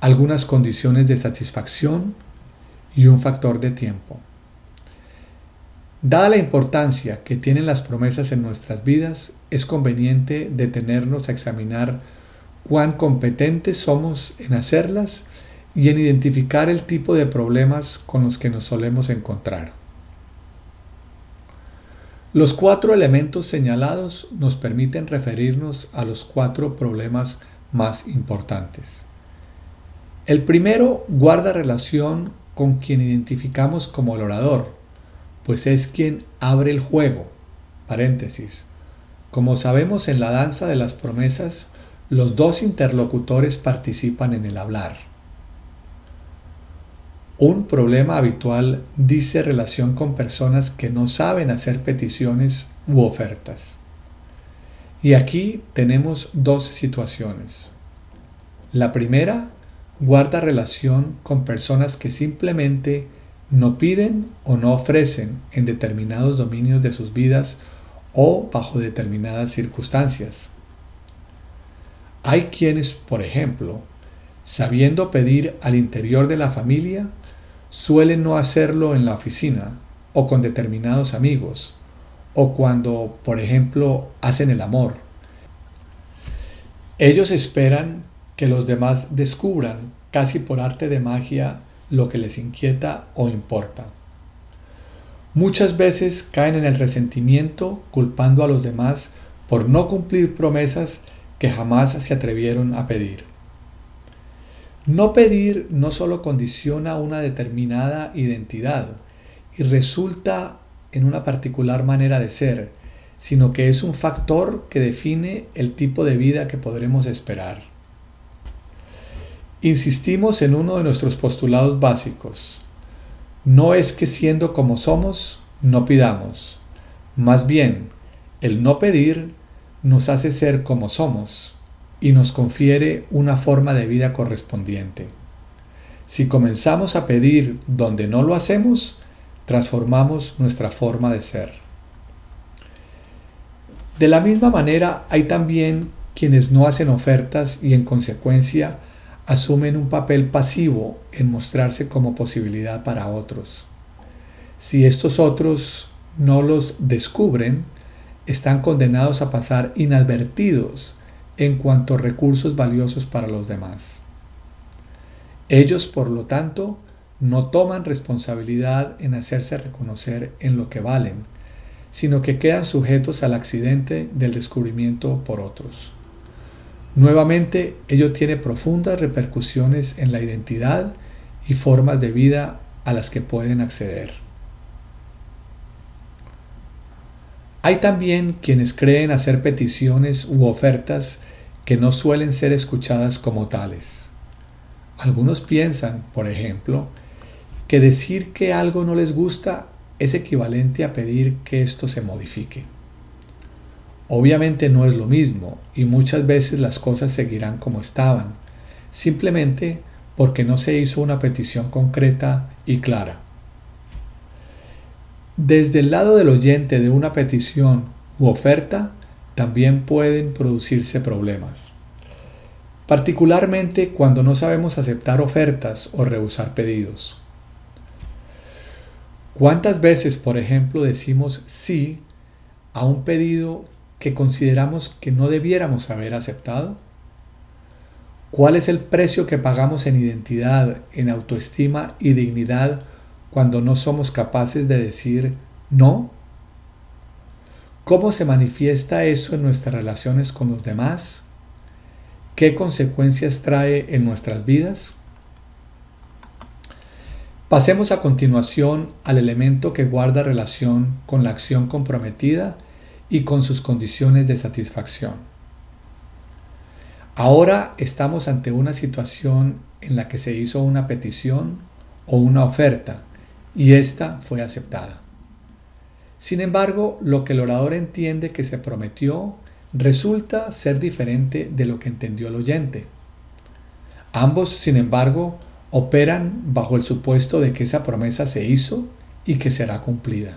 algunas condiciones de satisfacción y un factor de tiempo. Dada la importancia que tienen las promesas en nuestras vidas, es conveniente detenernos a examinar cuán competentes somos en hacerlas y en identificar el tipo de problemas con los que nos solemos encontrar. Los cuatro elementos señalados nos permiten referirnos a los cuatro problemas más importantes. El primero guarda relación con quien identificamos como el orador, pues es quien abre el juego. Como sabemos en la danza de las promesas, los dos interlocutores participan en el hablar. Un problema habitual dice relación con personas que no saben hacer peticiones u ofertas. Y aquí tenemos dos situaciones. La primera guarda relación con personas que simplemente no piden o no ofrecen en determinados dominios de sus vidas o bajo determinadas circunstancias. Hay quienes, por ejemplo, sabiendo pedir al interior de la familia, suelen no hacerlo en la oficina o con determinados amigos, o cuando, por ejemplo, hacen el amor. Ellos esperan que los demás descubran, casi por arte de magia, lo que les inquieta o importa. Muchas veces caen en el resentimiento culpando a los demás por no cumplir promesas que jamás se atrevieron a pedir. No pedir no solo condiciona una determinada identidad y resulta en una particular manera de ser, sino que es un factor que define el tipo de vida que podremos esperar. Insistimos en uno de nuestros postulados básicos. No es que siendo como somos, no pidamos. Más bien, el no pedir nos hace ser como somos y nos confiere una forma de vida correspondiente. Si comenzamos a pedir donde no lo hacemos, transformamos nuestra forma de ser. De la misma manera, hay también quienes no hacen ofertas y en consecuencia asumen un papel pasivo en mostrarse como posibilidad para otros. Si estos otros no los descubren, están condenados a pasar inadvertidos en cuanto a recursos valiosos para los demás. Ellos, por lo tanto, no toman responsabilidad en hacerse reconocer en lo que valen, sino que quedan sujetos al accidente del descubrimiento por otros. Nuevamente, ello tiene profundas repercusiones en la identidad y formas de vida a las que pueden acceder. Hay también quienes creen hacer peticiones u ofertas no suelen ser escuchadas como tales. Algunos piensan, por ejemplo, que decir que algo no les gusta es equivalente a pedir que esto se modifique. Obviamente no es lo mismo y muchas veces las cosas seguirán como estaban, simplemente porque no se hizo una petición concreta y clara. Desde el lado del oyente de una petición u oferta, también pueden producirse problemas, particularmente cuando no sabemos aceptar ofertas o rehusar pedidos. ¿Cuántas veces, por ejemplo, decimos sí a un pedido que consideramos que no debiéramos haber aceptado? ¿Cuál es el precio que pagamos en identidad, en autoestima y dignidad cuando no somos capaces de decir no? ¿Cómo se manifiesta eso en nuestras relaciones con los demás? ¿Qué consecuencias trae en nuestras vidas? Pasemos a continuación al elemento que guarda relación con la acción comprometida y con sus condiciones de satisfacción. Ahora estamos ante una situación en la que se hizo una petición o una oferta y esta fue aceptada. Sin embargo, lo que el orador entiende que se prometió resulta ser diferente de lo que entendió el oyente. Ambos, sin embargo, operan bajo el supuesto de que esa promesa se hizo y que será cumplida.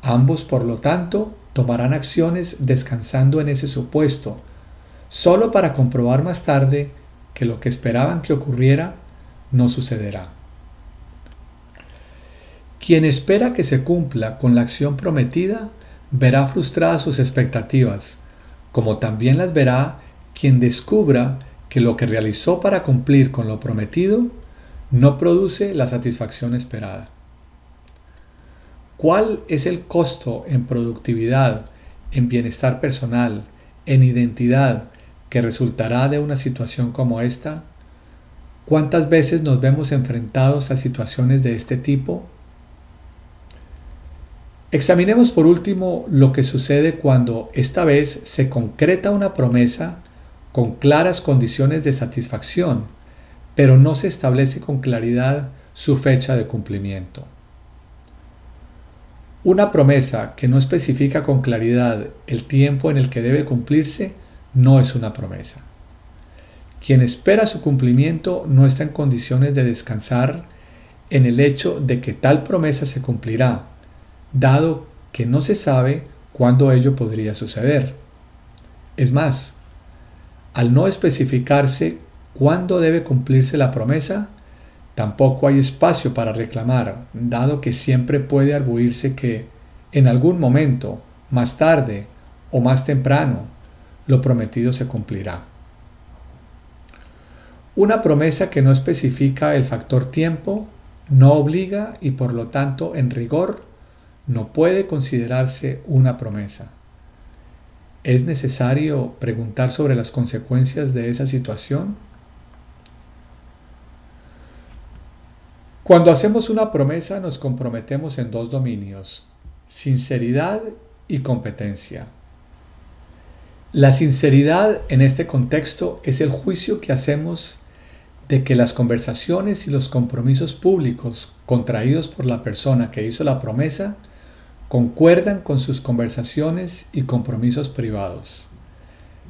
Ambos, por lo tanto, tomarán acciones descansando en ese supuesto, solo para comprobar más tarde que lo que esperaban que ocurriera no sucederá. Quien espera que se cumpla con la acción prometida verá frustradas sus expectativas, como también las verá quien descubra que lo que realizó para cumplir con lo prometido no produce la satisfacción esperada. ¿Cuál es el costo en productividad, en bienestar personal, en identidad que resultará de una situación como esta? ¿Cuántas veces nos vemos enfrentados a situaciones de este tipo? Examinemos por último lo que sucede cuando esta vez se concreta una promesa con claras condiciones de satisfacción, pero no se establece con claridad su fecha de cumplimiento. Una promesa que no especifica con claridad el tiempo en el que debe cumplirse no es una promesa. Quien espera su cumplimiento no está en condiciones de descansar en el hecho de que tal promesa se cumplirá, dado que no se sabe cuándo ello podría suceder. Es más, al no especificarse cuándo debe cumplirse la promesa, tampoco hay espacio para reclamar, dado que siempre puede arguirse que en algún momento, más tarde o más temprano, lo prometido se cumplirá. Una promesa que no especifica el factor tiempo no obliga y por lo tanto en rigor no puede considerarse una promesa. ¿Es necesario preguntar sobre las consecuencias de esa situación? Cuando hacemos una promesa nos comprometemos en dos dominios, sinceridad y competencia. La sinceridad en este contexto es el juicio que hacemos de que las conversaciones y los compromisos públicos contraídos por la persona que hizo la promesa concuerdan con sus conversaciones y compromisos privados.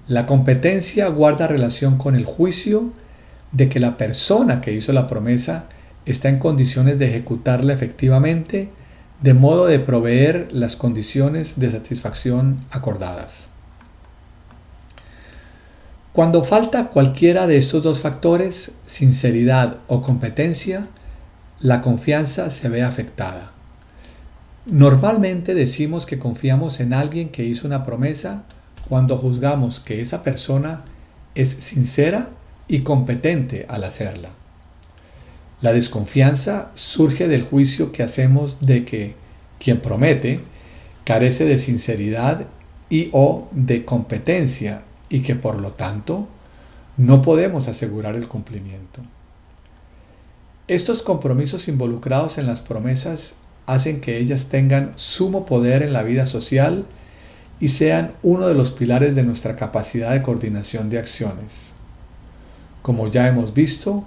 La competencia guarda relación con el juicio de que la persona que hizo la promesa está en condiciones de ejecutarla efectivamente, de modo de proveer las condiciones de satisfacción acordadas. Cuando falta cualquiera de estos dos factores, sinceridad o competencia, la confianza se ve afectada. Normalmente decimos que confiamos en alguien que hizo una promesa cuando juzgamos que esa persona es sincera y competente al hacerla. La desconfianza surge del juicio que hacemos de que quien promete carece de sinceridad y o de competencia y que por lo tanto no podemos asegurar el cumplimiento. Estos compromisos involucrados en las promesas hacen que ellas tengan sumo poder en la vida social y sean uno de los pilares de nuestra capacidad de coordinación de acciones. Como ya hemos visto,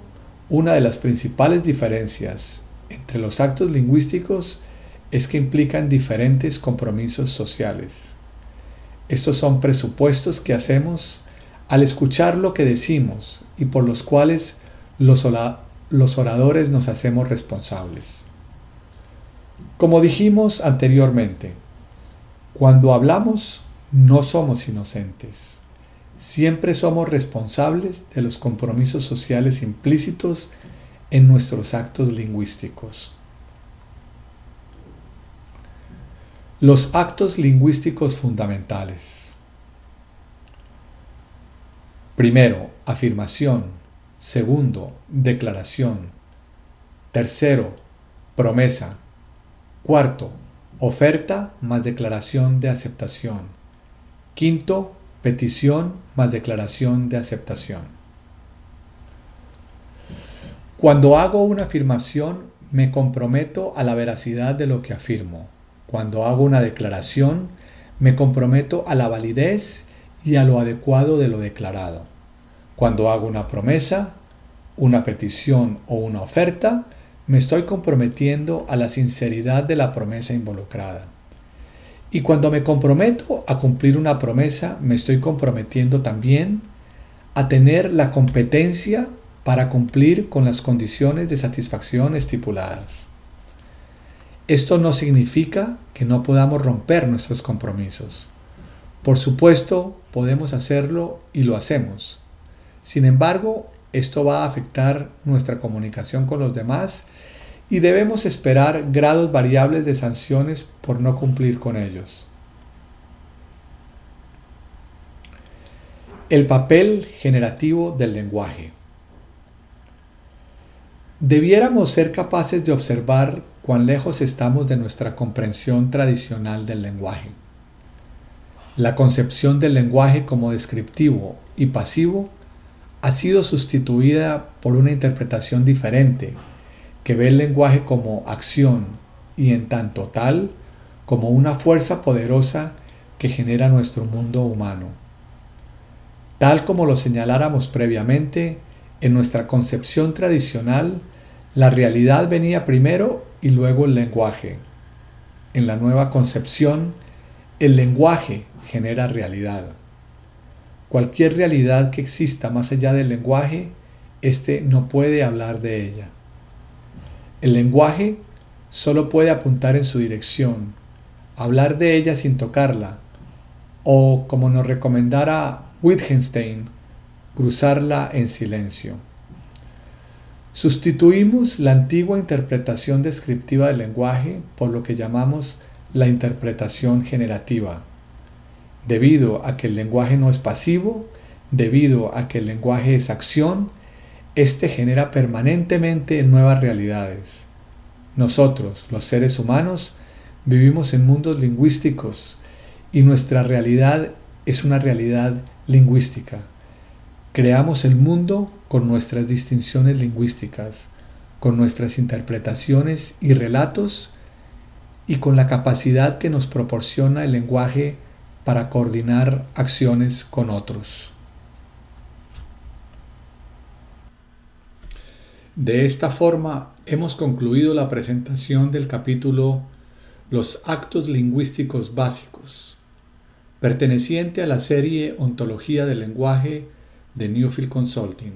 una de las principales diferencias entre los actos lingüísticos es que implican diferentes compromisos sociales. Estos son presupuestos que hacemos al escuchar lo que decimos y por los cuales los, oradores nos hacemos responsables. Como dijimos anteriormente, cuando hablamos no somos inocentes. Siempre somos responsables de los compromisos sociales implícitos en nuestros actos lingüísticos. Los actos lingüísticos fundamentales. Primero, afirmación. Segundo, declaración. Tercero, promesa. Cuarto, oferta más declaración de aceptación. Quinto, petición más declaración de aceptación. Cuando hago una afirmación, me comprometo a la veracidad de lo que afirmo. Cuando hago una declaración, me comprometo a la validez y a lo adecuado de lo declarado. Cuando hago una promesa, una petición o una oferta, me estoy comprometiendo a la sinceridad de la promesa involucrada. Y cuando me comprometo a cumplir una promesa, me estoy comprometiendo también a tener la competencia para cumplir con las condiciones de satisfacción estipuladas. Esto no significa que no podamos romper nuestros compromisos. Por supuesto, podemos hacerlo y lo hacemos. Sin embargo, esto va a afectar nuestra comunicación con los demás y debemos esperar grados variables de sanciones por no cumplir con ellos. El papel generativo del lenguaje. Debiéramos ser capaces de observar cuán lejos estamos de nuestra comprensión tradicional del lenguaje. La concepción del lenguaje como descriptivo y pasivo ha sido sustituida por una interpretación diferente que ve el lenguaje como acción y en tanto tal como una fuerza poderosa que genera nuestro mundo humano. Tal como lo señaláramos previamente, en nuestra concepción tradicional, la realidad venía primero y luego el lenguaje. En la nueva concepción, el lenguaje genera realidad. Cualquier realidad que exista más allá del lenguaje, éste no puede hablar de ella. El lenguaje solo puede apuntar en su dirección, hablar de ella sin tocarla, o, como nos recomendara Wittgenstein, cruzarla en silencio. Sustituimos la antigua interpretación descriptiva del lenguaje por lo que llamamos la interpretación generativa. Debido a que el lenguaje no es pasivo, debido a que el lenguaje es acción, este genera permanentemente nuevas realidades. Nosotros, los seres humanos, vivimos en mundos lingüísticos y nuestra realidad es una realidad lingüística. Creamos el mundo con nuestras distinciones lingüísticas, con nuestras interpretaciones y relatos y con la capacidad que nos proporciona el lenguaje para coordinar acciones con otros. De esta forma, hemos concluido la presentación del capítulo Los actos lingüísticos básicos, perteneciente a la serie Ontología del lenguaje de Newfield Consulting.